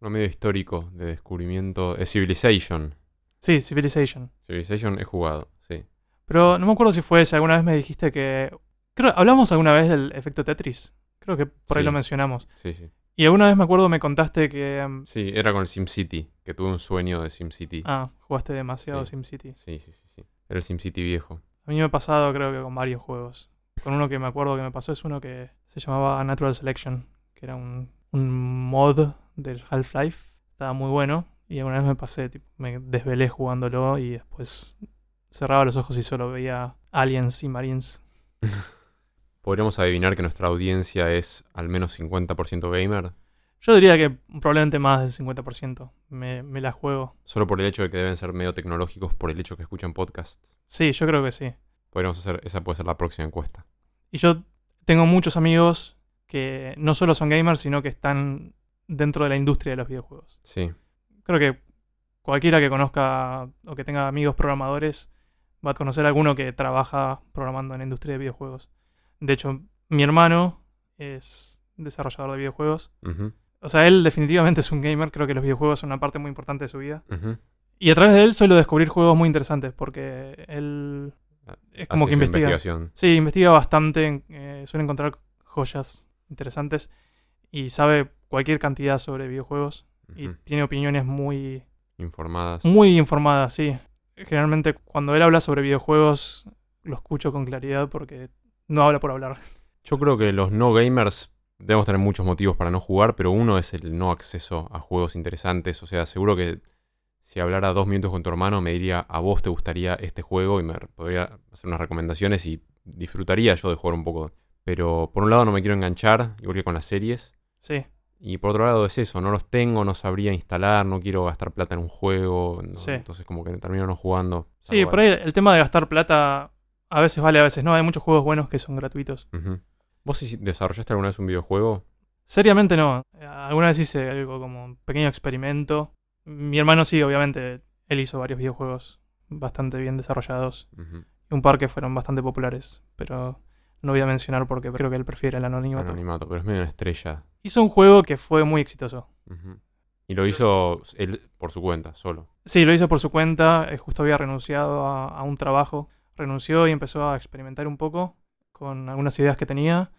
Uno medio histórico de descubrimiento. Es Civilization. Sí, Civilization. Civilization he jugado, sí. Pero no me acuerdo si fue ese. Alguna vez me dijiste que. Creo, hablamos alguna vez del efecto Tetris. Creo que por ahí Sí. lo mencionamos. Sí, sí. Y alguna vez me acuerdo me contaste que. mm, Sí, era con el SimCity, que tuve un sueño de SimCity. Ah, jugaste demasiado Sí. SimCity. Sí, sí, sí, sí. Era el SimCity viejo. A mí me ha pasado, creo que con varios juegos. Con uno que me acuerdo que me pasó es uno que se llamaba Natural Selection, que era un, un mod del Half-Life. Estaba muy bueno. Y alguna vez me pasé, tipo, me desvelé jugándolo y después cerraba los ojos y solo veía aliens y marines. Podríamos adivinar que nuestra audiencia es al menos 50% gamer, Yo diría que probablemente más del 50%. Me, me la juego. solo por el hecho de que deben ser medio tecnológicos, por el hecho que escuchan podcasts. Sí, yo creo que sí. Podríamos hacer, esa puede ser la próxima encuesta. Y yo tengo muchos amigos que no solo son gamers, sino que están dentro de la industria de los videojuegos. Sí, Creo que cualquiera que conozca o que tenga amigos programadores va a conocer a alguno que trabaja programando en la industria de videojuegos. De hecho, mi hermano es desarrollador de videojuegos. O sea, él definitivamente es un gamer. Creo que los videojuegos son una parte muy importante de su vida. Y a través de él suelo descubrir juegos muy interesantes porque él es como que investiga. investigación. Sí, investiga bastante, eh, suele encontrar joyas interesantes y sabe cualquier cantidad sobre videojuegos y tiene opiniones muy, Informadas. muy informadas, sí. Generalmente cuando él habla sobre videojuegos lo escucho con claridad porque no habla por hablar. Yo creo que los no gamers debemos tener muchos motivos para no jugar, pero uno es el no acceso a juegos interesantes. O sea, seguro que si hablara dos minutos con tu hermano me diría, a vos te gustaría este juego y me podría hacer unas recomendaciones y disfrutaría yo de jugar un poco. Pero por un lado no me quiero enganchar, igual que con las series. Sí, Y por otro lado es eso, no los tengo, no sabría instalar, no quiero gastar plata en un juego. no- Sí. Entonces como que termino no jugando. sí, por ahí el tema de gastar plata a veces vale, a veces no. Hay muchos juegos buenos que son gratuitos. Ujú. ¿Vos hici- desarrollaste alguna vez un videojuego? Seriamente no. Alguna vez hice algo como un pequeño experimento. Mi hermano sí, obviamente. Él hizo varios videojuegos bastante bien desarrollados. Ujú. Un par que fueron bastante populares. Pero no voy a mencionar porque creo que él prefiere el anonimato. Anonimato, pero es medio una estrella. Hizo un juego que fue muy exitoso. Y lo hizo él por su cuenta, solo. Sí, lo hizo por su cuenta. eh, Justo había renunciado a, a un trabajo. Renunció y empezó a experimentar un poco con algunas ideas que tenía.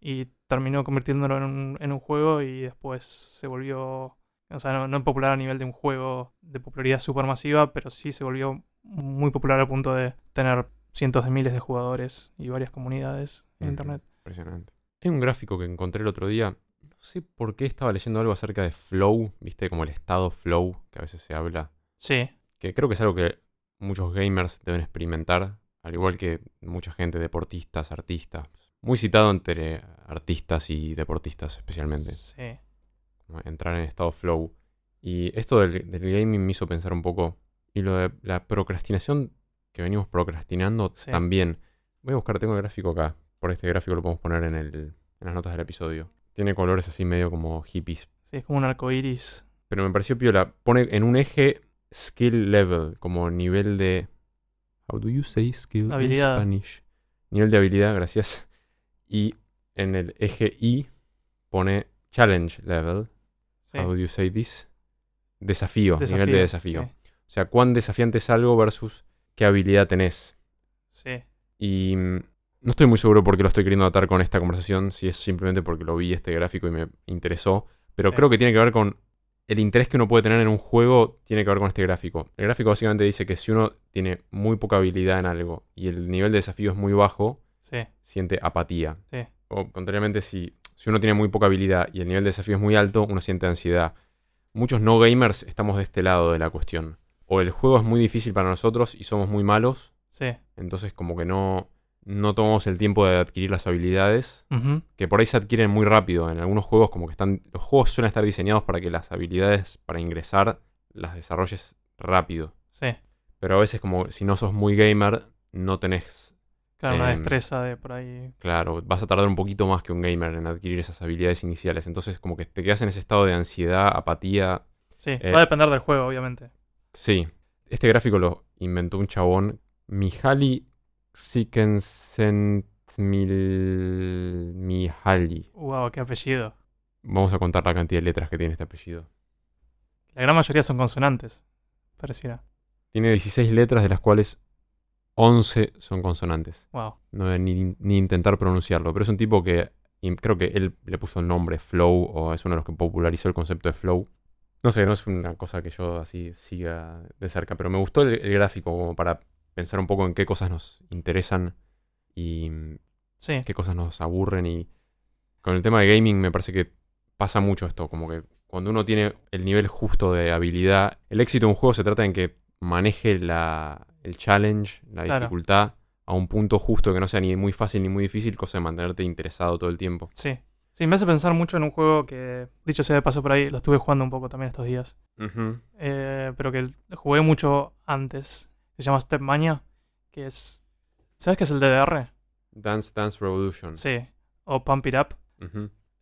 Y terminó convirtiéndolo en un, en un juego y después se volvió. O sea, no, no popular a nivel de un juego de popularidad supermasiva, pero sí se volvió muy popular al punto de tener cientos de miles de jugadores y varias comunidades en internet. Impresionante. Hay un gráfico que encontré el otro día. No sé por qué estaba leyendo algo acerca de flow, viste, como el estado flow, que a veces se habla. Sí, Que creo que es algo que muchos gamers deben experimentar, al igual que mucha gente, deportistas, artistas. Muy citado entre artistas y deportistas especialmente. sí. entrar en estado flow. Y esto del, del gaming me hizo pensar un poco. Y lo de la procrastinación que venimos procrastinando Sí. también. Voy a buscar, tengo el gráfico acá. Por este gráfico lo podemos poner en, el, en las notas del episodio. Tiene colores así medio como hippies. Sí, es como un arco iris. Pero me pareció piola. Pone en un eje skill level, como nivel de. How do you say skill Habilidad. in Spanish? Nivel de habilidad, gracias. Y en el eje I pone challenge level. Sí. How do you say this? Desafío, nivel de desafío. Sí. O sea, cuán desafiante es algo versus qué habilidad tenés. sí. Y mm, no estoy muy seguro por qué lo estoy queriendo atar con esta conversación, si es simplemente porque lo vi este gráfico y me interesó, pero Sí. creo que tiene que ver con el interés que uno puede tener en un juego, tiene que ver con este gráfico. El gráfico básicamente dice que si uno tiene muy poca habilidad en algo y el nivel de desafío es muy bajo, Sí, siente apatía. sí. O contrariamente, si, si uno tiene muy poca habilidad y el nivel de desafío es muy alto, uno siente ansiedad. Muchos no gamers estamos de este lado de la cuestión. O el juego es muy difícil para nosotros y somos muy malos, Sí. entonces como que no, no tomamos el tiempo de adquirir las habilidades, que por ahí se adquieren muy rápido. En algunos juegos como que están... Los juegos suelen estar diseñados para que las habilidades para ingresar las desarrolles rápido. Sí. Pero a veces como si no sos muy gamer, no tenés... Claro, una Em, destreza de por ahí. Claro, vas a tardar un poquito más que un gamer en adquirir esas habilidades iniciales. Entonces como que te quedas en ese estado de ansiedad, apatía. Sí, eh, va a depender del juego, obviamente. Sí, este gráfico lo inventó un chabón, Mihaly Csikszentmihalyi. Mihaly. Wow, qué apellido. Vamos a contar la cantidad de letras que tiene este apellido. La gran mayoría son consonantes, pareciera. Tiene 16 letras, de las cuales 11 son consonantes. Wow. No voy a ni, ni intentar pronunciarlo, pero es un tipo que creo que él le puso el nombre Flow o es uno de los que popularizó el concepto de Flow. No sé, no es una cosa que yo así siga de cerca, pero me gustó el, el gráfico como para pensar un poco en qué cosas nos interesan y Sí, qué cosas nos aburren y con el tema de gaming me parece que pasa mucho esto, como que cuando uno tiene el nivel justo de habilidad, el éxito de un juego se trata en que maneje la, el challenge, la Claro. dificultad a un punto justo que no sea ni muy fácil ni muy difícil, cosa de mantenerte interesado todo el tiempo. sí. Sí, me hace pensar mucho en un juego que, dicho sea de paso por ahí, lo estuve jugando un poco también estos días. eh, pero que jugué mucho antes. Se llama Stepmania, que es... ¿Sabes qué es el DDR? Dance Dance Revolution. Sí. O Pump It Up.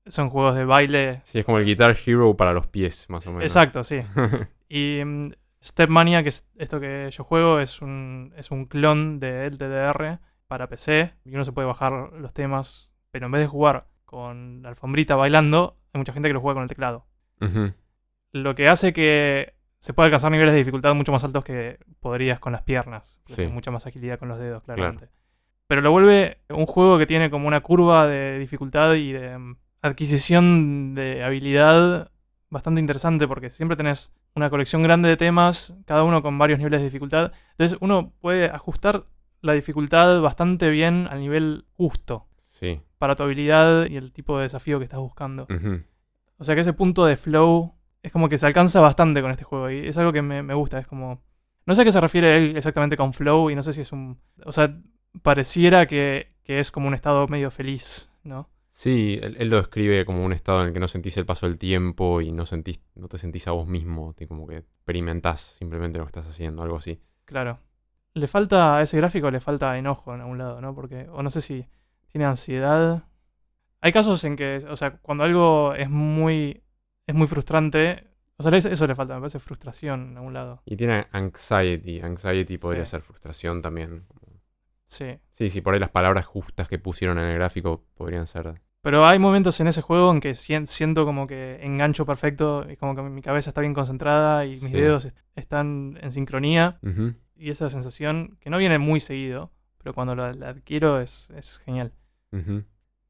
Son juegos de baile. Sí, es como el Guitar Hero para los pies, más o menos. Exacto, sí. Y mm, Stepmania, que es esto que yo juego, es un, es un clon del DDR para PC. Y uno se puede bajar los temas, pero en vez de jugar con la alfombrita bailando, hay mucha gente que lo juega con el teclado. Lo que hace que se pueda alcanzar niveles de dificultad mucho más altos que podrías con las piernas. Sí. mucha más agilidad con los dedos, claramente. Pero lo vuelve un juego que tiene como una curva de dificultad y de mm, adquisición de habilidad bastante interesante porque siempre tenés una colección grande de temas, cada uno con varios niveles de dificultad. Entonces uno puede ajustar la dificultad bastante bien al nivel justo Sí. para tu habilidad y el tipo de desafío que estás buscando. O sea que ese punto de flow es como que se alcanza bastante con este juego y es algo que me, me gusta. Es como. No sé a qué se refiere él exactamente con flow y no sé si es un. O sea, pareciera que, que es como un estado medio feliz, ¿no? Sí, él, él lo describe como un estado en el que no sentís el paso del tiempo y no sentís, no te sentís a vos mismo, te- como que experimentás simplemente lo que estás haciendo, algo así. Claro. Le falta a ese gráfico, le falta enojo en algún lado, ¿no? Porque. O no sé si tiene ansiedad. Hay casos en que, o sea, cuando algo es muy, es muy frustrante, o sea, eso le falta, me parece frustración en algún lado. Y tiene anxiety. Anxiety podría Sí. ser frustración también. Sí. Sí, sí, por ahí las palabras justas que pusieron en el gráfico podrían ser. Pero hay momentos en ese juego en que sien- siento como que engancho perfecto, y como que mi cabeza está bien concentrada y mis Sí. dedos est- están en sincronía. Y esa sensación, que no viene muy seguido, pero cuando la, la adquiero es, es genial.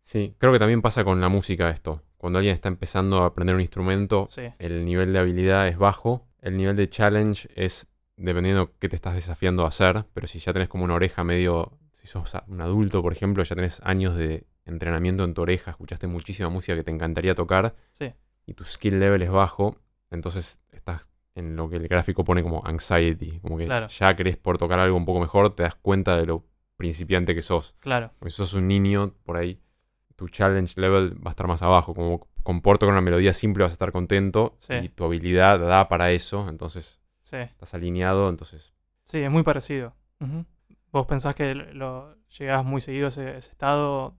Sí, creo que también pasa con la música esto. Cuando alguien está empezando a aprender un instrumento, Sí, el nivel de habilidad es bajo, el nivel de challenge es dependiendo qué te estás desafiando a hacer, pero si ya tenés como una oreja medio, si sos un adulto, por ejemplo, ya tenés años de entrenamiento en tu oreja, escuchaste muchísima música que te encantaría tocar sí, y tu skill level es bajo, entonces estás en lo que el gráfico pone como anxiety, como que Claro. ya querés por tocar algo un poco mejor, te das cuenta de lo principiante que sos. claro. Porque si sos un niño, por ahí tu challenge level va a estar más abajo. Como comporto con una melodía simple vas a estar contento Sí. y tu habilidad da para eso, entonces Sí, estás alineado, entonces... sí, es muy parecido. ¿Vos pensás que lo, llegás muy seguido a ese, ese estado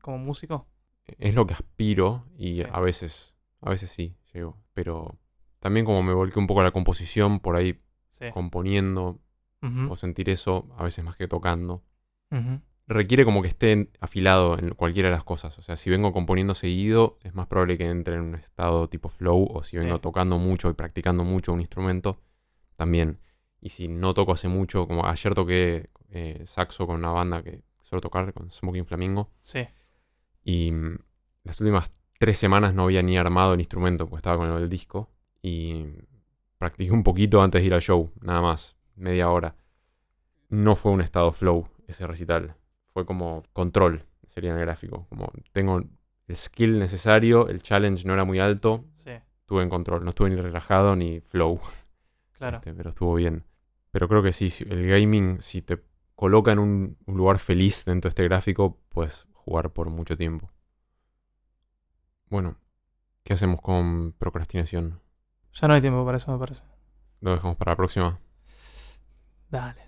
como músico? Es lo que aspiro y Sí. a veces, a veces sí, llego. Pero también como me volqué un poco a la composición, por ahí componiendo, o sentir eso, a veces más que tocando. ujú. Requiere como que esté afilado en cualquiera de las cosas. O sea, si vengo componiendo seguido, es más probable que entre en un estado tipo flow. O si Sí. vengo tocando mucho y practicando mucho un instrumento, también. Y si no toco hace mucho, como ayer toqué eh, saxo con una banda que suelo tocar, con Smoking Flamingo. Sí, Y mm, las últimas tres semanas no había ni armado el instrumento, porque estaba con el disco. Y practiqué un poquito antes de ir al show, nada más, media hora. No fue un estado flow ese recital. Fue como control, sería en el gráfico. Como tengo el skill necesario, el challenge no era muy alto, sí, estuve en control. No estuve ni relajado ni flow. claro. Este, pero estuvo bien. Pero creo que sí, si- el gaming, si te coloca en un, un lugar feliz dentro de este gráfico, puedes jugar por mucho tiempo. Bueno, ¿qué hacemos con procrastinación? Ya no hay tiempo para eso, me parece. ¿Lo dejamos para la próxima? Dale.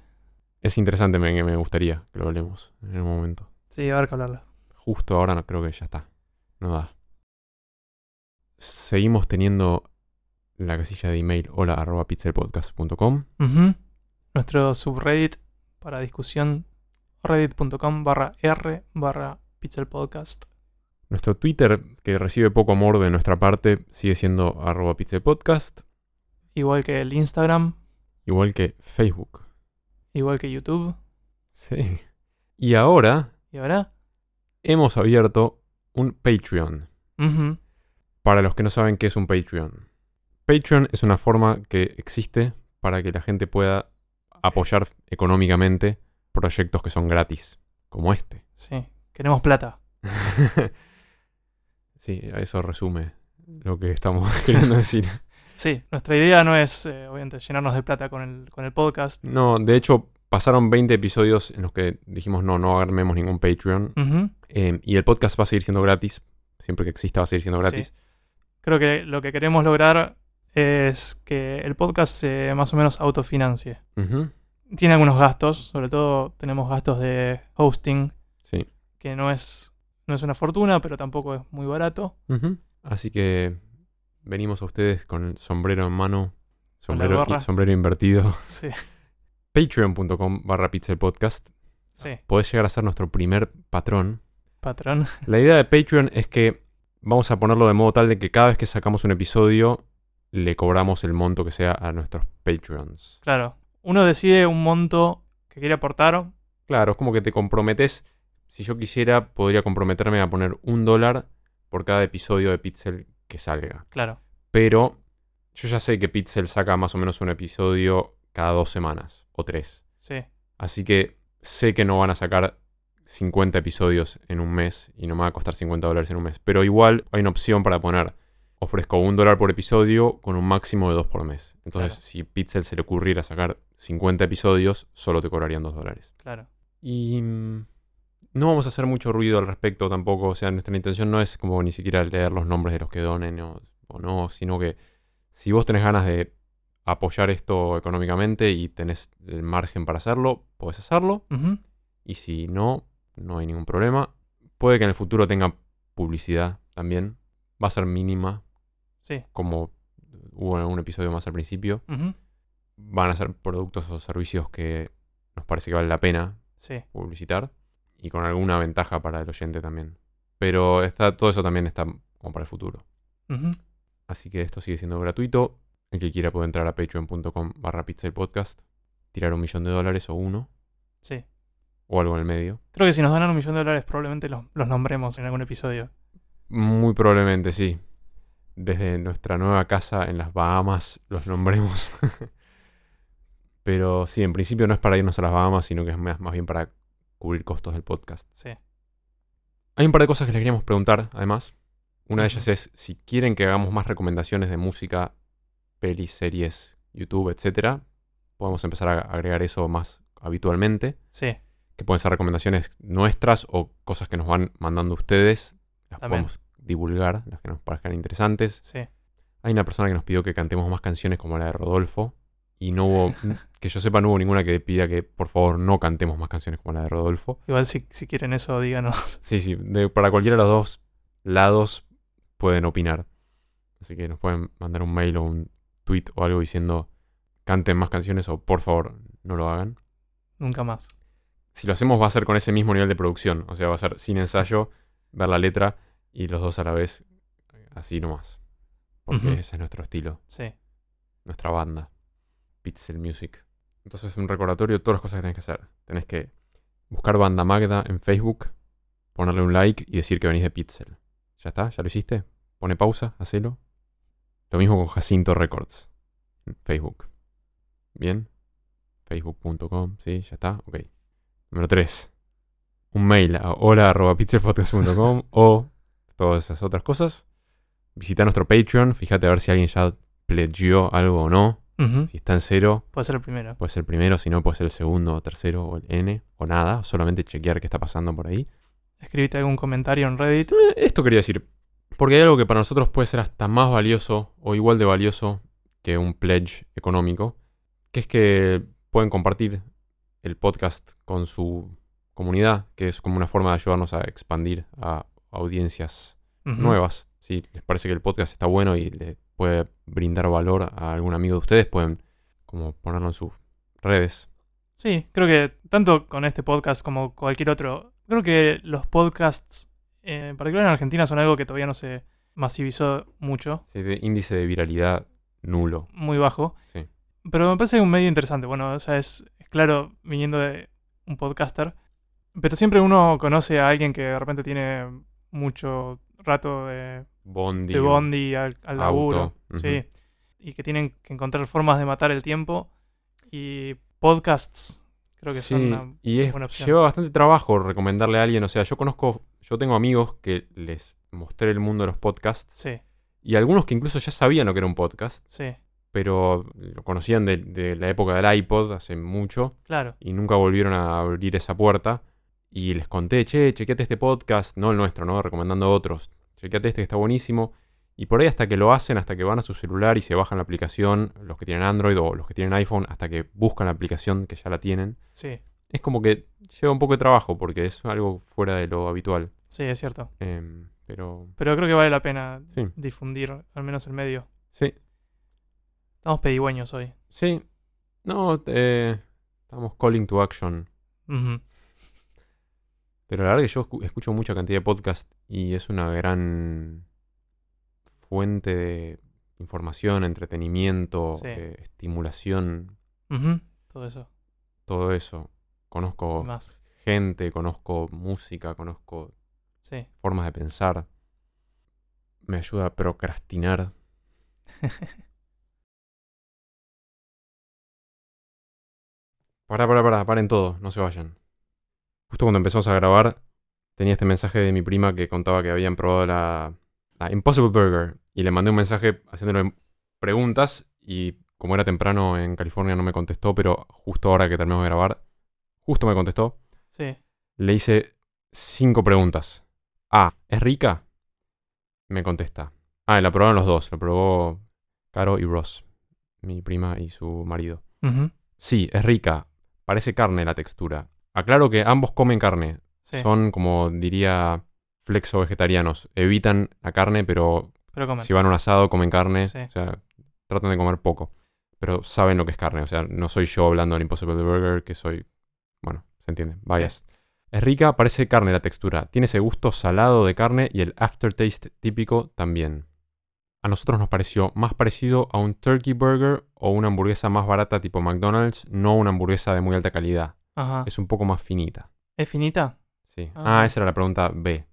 Es interesante, me, me gustaría que lo hablemos en el momento. Sí, va a haber que hablarlo. Justo ahora no creo que ya está. No da. Seguimos teniendo la casilla de email hola arroba pixelpodcast.com. Nuestro subreddit para discusión reddit.com barra r barra pixelpodcast. Nuestro Twitter, que recibe poco amor de nuestra parte, sigue siendo arroba pixelpodcast. Igual que el Instagram, Igual que Facebook. Igual que YouTube. Sí. Y ahora ¿Y ahora? hemos abierto un Patreon. Ujú. Para los que no saben qué es un Patreon. Patreon es una forma que existe para que la gente pueda apoyar económicamente proyectos que son gratis, como este. Sí, queremos plata. sí, eso resume lo que estamos queriendo decir. Sí, nuestra idea no es, eh, obviamente, llenarnos de plata con el, con el podcast. No, de hecho, pasaron 20 episodios en los que dijimos no, no armemos ningún Patreon. Eh, y el podcast va a seguir siendo gratis. Siempre que exista va a seguir siendo gratis. Sí. Creo que lo que queremos lograr es que el podcast se más o menos autofinancie. Tiene algunos gastos, sobre todo tenemos gastos de hosting, Sí. que no es, no es una fortuna, pero tampoco es muy barato. Así que venimos a ustedes con el sombrero en mano. Sombrero, invertido. Sí, Patreon.com barra pixelpodcast. sí, Podés llegar a ser nuestro primer patrón. patrón. La idea de Patreon es que vamos a ponerlo de modo tal de que cada vez que sacamos un episodio le cobramos el monto que sea a nuestros Patreons. Claro, uno decide un monto que quiere aportar. Claro, es como que te comprometes. Si yo quisiera, podría comprometerme a poner un dólar por cada episodio de Pixel que salga. Claro, Pero yo ya sé que Pixel saca más o menos un episodio cada dos semanas o tres. sí, Así que sé que no van a sacar 50 episodios en un mes y no me va a costar 50 dólares en un mes. Pero igual hay una opción para poner, ofrezco un dólar por episodio con un máximo de dos por mes. Entonces, Claro. si Pixel se le ocurriera sacar 50 episodios, solo te cobrarían dos dólares. claro. Y mm, no vamos a hacer mucho ruido al respecto tampoco. O sea, nuestra intención no es como ni siquiera leer los nombres de los que donen o, o no, sino que si vos tenés ganas de apoyar esto económicamente y tenés el margen para hacerlo, podés hacerlo. Y si no, no hay ningún problema. Puede que en el futuro tenga publicidad también. Va a ser mínima, Sí. como hubo en algún episodio más al principio. Van a ser productos o servicios que nos parece que vale la pena Sí. publicitar y con alguna ventaja para el oyente también. Pero está, todo eso también está como para el futuro. Así que esto sigue siendo gratuito. El que quiera puede entrar a patreon.com barra podcast, tirar un millón de dólares o uno, Sí. o algo en el medio. Creo que si nos donan un millón de dólares probablemente los, los nombremos en algún episodio. Muy probablemente sí. Desde nuestra nueva casa en las Bahamas los nombremos. Pero sí, en principio no es para irnos a las Bahamas, sino que es más, más bien para cubrir costos del podcast. Sí. Hay un par de cosas que les queríamos preguntar, además. Una de ellas es si quieren que hagamos más recomendaciones de música, pelis, series, YouTube, etcétera. Podemos empezar a agregar eso más habitualmente. Sí. Que pueden ser recomendaciones nuestras o cosas que nos van mandando ustedes. Las También. podemos divulgar, las que nos parezcan interesantes. Sí. Hay una persona que nos pidió que cantemos más canciones como la de Rodolfo. Y no hubo, que yo sepa, no hubo ninguna que pida que por favor no cantemos más canciones como la de Rodolfo. Igual si, si quieren eso, díganos. Sí, sí, de- para cualquiera de los dos lados pueden opinar. Así que nos pueden mandar un mail o un tweet o algo diciendo canten más canciones o por favor no lo hagan. Nunca más. Si lo hacemos va a ser con ese mismo nivel de producción, o sea, va a ser sin ensayo, ver la letra y los dos a la vez, así nomás. Porque ese es nuestro estilo, Sí. nuestra banda, Pixel Music. Entonces, un recordatorio de todas las cosas que tenés que hacer. Tenés que buscar Banda Magda en Facebook, ponerle un like y decir que venís de Pixel. ¿Ya está? ¿Ya lo hiciste? Pone pausa, hacelo. Lo mismo con Jacinto Records en Facebook. ¿Bien? Facebook.com, ¿sí? ¿Ya está? Ok. Número 3. Un mail a hola.pixelpodcast.com o todas esas otras cosas. Visita nuestro Patreon, fíjate a ver si alguien ya pledgeó algo o no. Si está en cero, Puede ser el primero. puede ser el primero, si no, puede ser el segundo o tercero o el N o nada. Solamente chequear qué está pasando por ahí. Escribite algún comentario en Reddit. Eh, Esto quería decir, porque hay algo que para nosotros puede ser hasta más valioso o igual de valioso que un pledge económico, que es que pueden compartir el podcast con su comunidad, que es como una forma de ayudarnos a expandir a audiencias nuevas. Si les parece que el podcast está bueno y le puede brindar valor a algún amigo de ustedes, pueden como ponerlo en sus redes. Sí, creo que tanto con este podcast como cualquier otro, creo que los podcasts, eh, en particular en Argentina, son algo que todavía no se masivizó mucho, Sí, de índice de viralidad nulo. muy bajo. Sí. Pero me parece un medio interesante. Bueno, o sea, es, es claro viniendo de un podcaster. Pero siempre uno conoce a alguien que de repente tiene mucho rato de, Bondi. de bondi al, laburo. Sí. Y que tienen que encontrar formas de matar el tiempo. Y podcasts creo que sí, son una y es, buena opción. lleva bastante trabajo recomendarle a alguien. O sea, yo conozco, yo tengo amigos que les mostré el mundo de los podcasts Sí, y algunos que incluso ya sabían lo que era un podcast, sí, pero lo conocían de, de la época del iPod hace mucho claro. y nunca volvieron a abrir esa puerta. Y les conté, che, chequeate este podcast, no el nuestro, ¿no? Recomendando otros. Chequeate este que está buenísimo. Y por ahí hasta que lo hacen, hasta que van a su celular y se bajan la aplicación, los que tienen Android o los que tienen iPhone, hasta que buscan la aplicación que ya la tienen. Sí, Es como que lleva un poco de trabajo porque es algo fuera de lo habitual. sí, es cierto. Em, pero Pero creo que vale la pena sí, difundir al menos el medio. sí, Estamos pedigüeños hoy. sí. No, eh, estamos calling to action. Ujú. Pero la verdad que yo escu- escucho mucha cantidad de podcast y es una gran fuente de información, entretenimiento, Sí. eh, estimulación. Todo eso. todo eso. Conozco Más. gente, conozco música, conozco Sí. formas de pensar. Me ayuda a procrastinar. Pará, pará, pará, paren todo, no se vayan. Justo cuando empezamos a grabar, tenía este mensaje de mi prima que contaba que habían probado la, la Impossible Burger. Y le mandé un mensaje haciéndole preguntas y como era temprano en California no me contestó, pero justo ahora que terminamos de grabar, justo me contestó. Sí. Le hice cinco preguntas. A. ¿Es rica? Me contesta. Ah, la probaron los dos. Lo probó Caro y Ross, mi prima y su marido. Sí, es rica. Parece carne la textura. Aclaro que ambos comen carne. Sí. Son, como diría flexo vegetarianos evitan la carne, pero si van a un asado comen carne, Sí. o sea, tratan de comer poco, pero saben lo que es carne, o sea, no soy yo hablando del Impossible Burger, que soy, bueno, se entiende, biased. Es rica, parece carne la textura, tiene ese gusto salado de carne y el aftertaste típico también. A nosotros nos pareció más parecido a un turkey burger o una hamburguesa más barata tipo McDonald's, no una hamburguesa de muy alta calidad. Ajá. Es un poco más finita. ¿Es finita? Sí. Ah. Ah, esa era la pregunta B,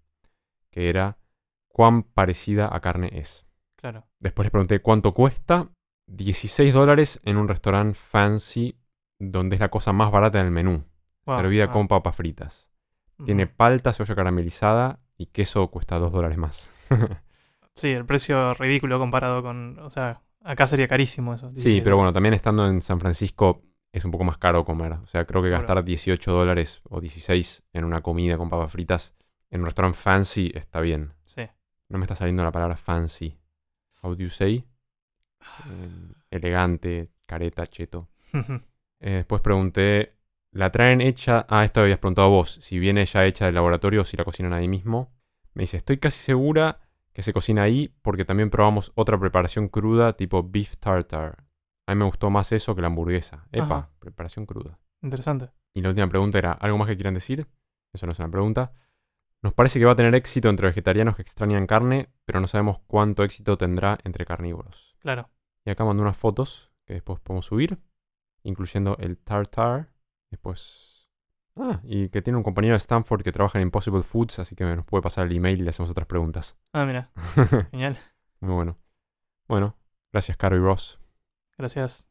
que era ¿cuán parecida a carne es? Claro. Después les pregunté cuánto cuesta. 16 dólares en un restaurante fancy donde es la cosa más barata del menú. Wow. Servida Ah. con papas fritas. Tiene palta, cebolla caramelizada y queso cuesta 2 dólares más. Sí, el precio ridículo comparado con. O sea, acá sería carísimo eso. sí, 16 pero bueno, también estando en San Francisco es un poco más caro comer. O sea, creo que gastar 18 dólares o 16 en una comida con papas fritas en un restaurante fancy está bien. Sí. No me está saliendo la palabra fancy. How do you say? Eh, elegante, careta, cheto. Eh, después pregunté, ¿la traen hecha? Ah, esto habías preguntado vos, si viene ya hecha del laboratorio o si la cocinan ahí mismo. Me dice, estoy casi segura que se cocina ahí porque también probamos otra preparación cruda tipo beef tartar. A mí me gustó más eso que la hamburguesa. Epa, Ajá. preparación cruda. Interesante. Y la última pregunta era, ¿algo más que quieran decir? Eso no es una pregunta. Nos parece que va a tener éxito entre vegetarianos que extrañan carne, pero no sabemos cuánto éxito tendrá entre carnívoros. Claro. Y acá mando unas fotos que después podemos subir, incluyendo el tartar. Después. Ah, y que tiene un compañero de Stanford que trabaja en Impossible Foods, así que nos puede pasar el email y le hacemos otras preguntas. Ah, mira. Genial. Muy bueno. Bueno, gracias, Caro y Ross. Gracias.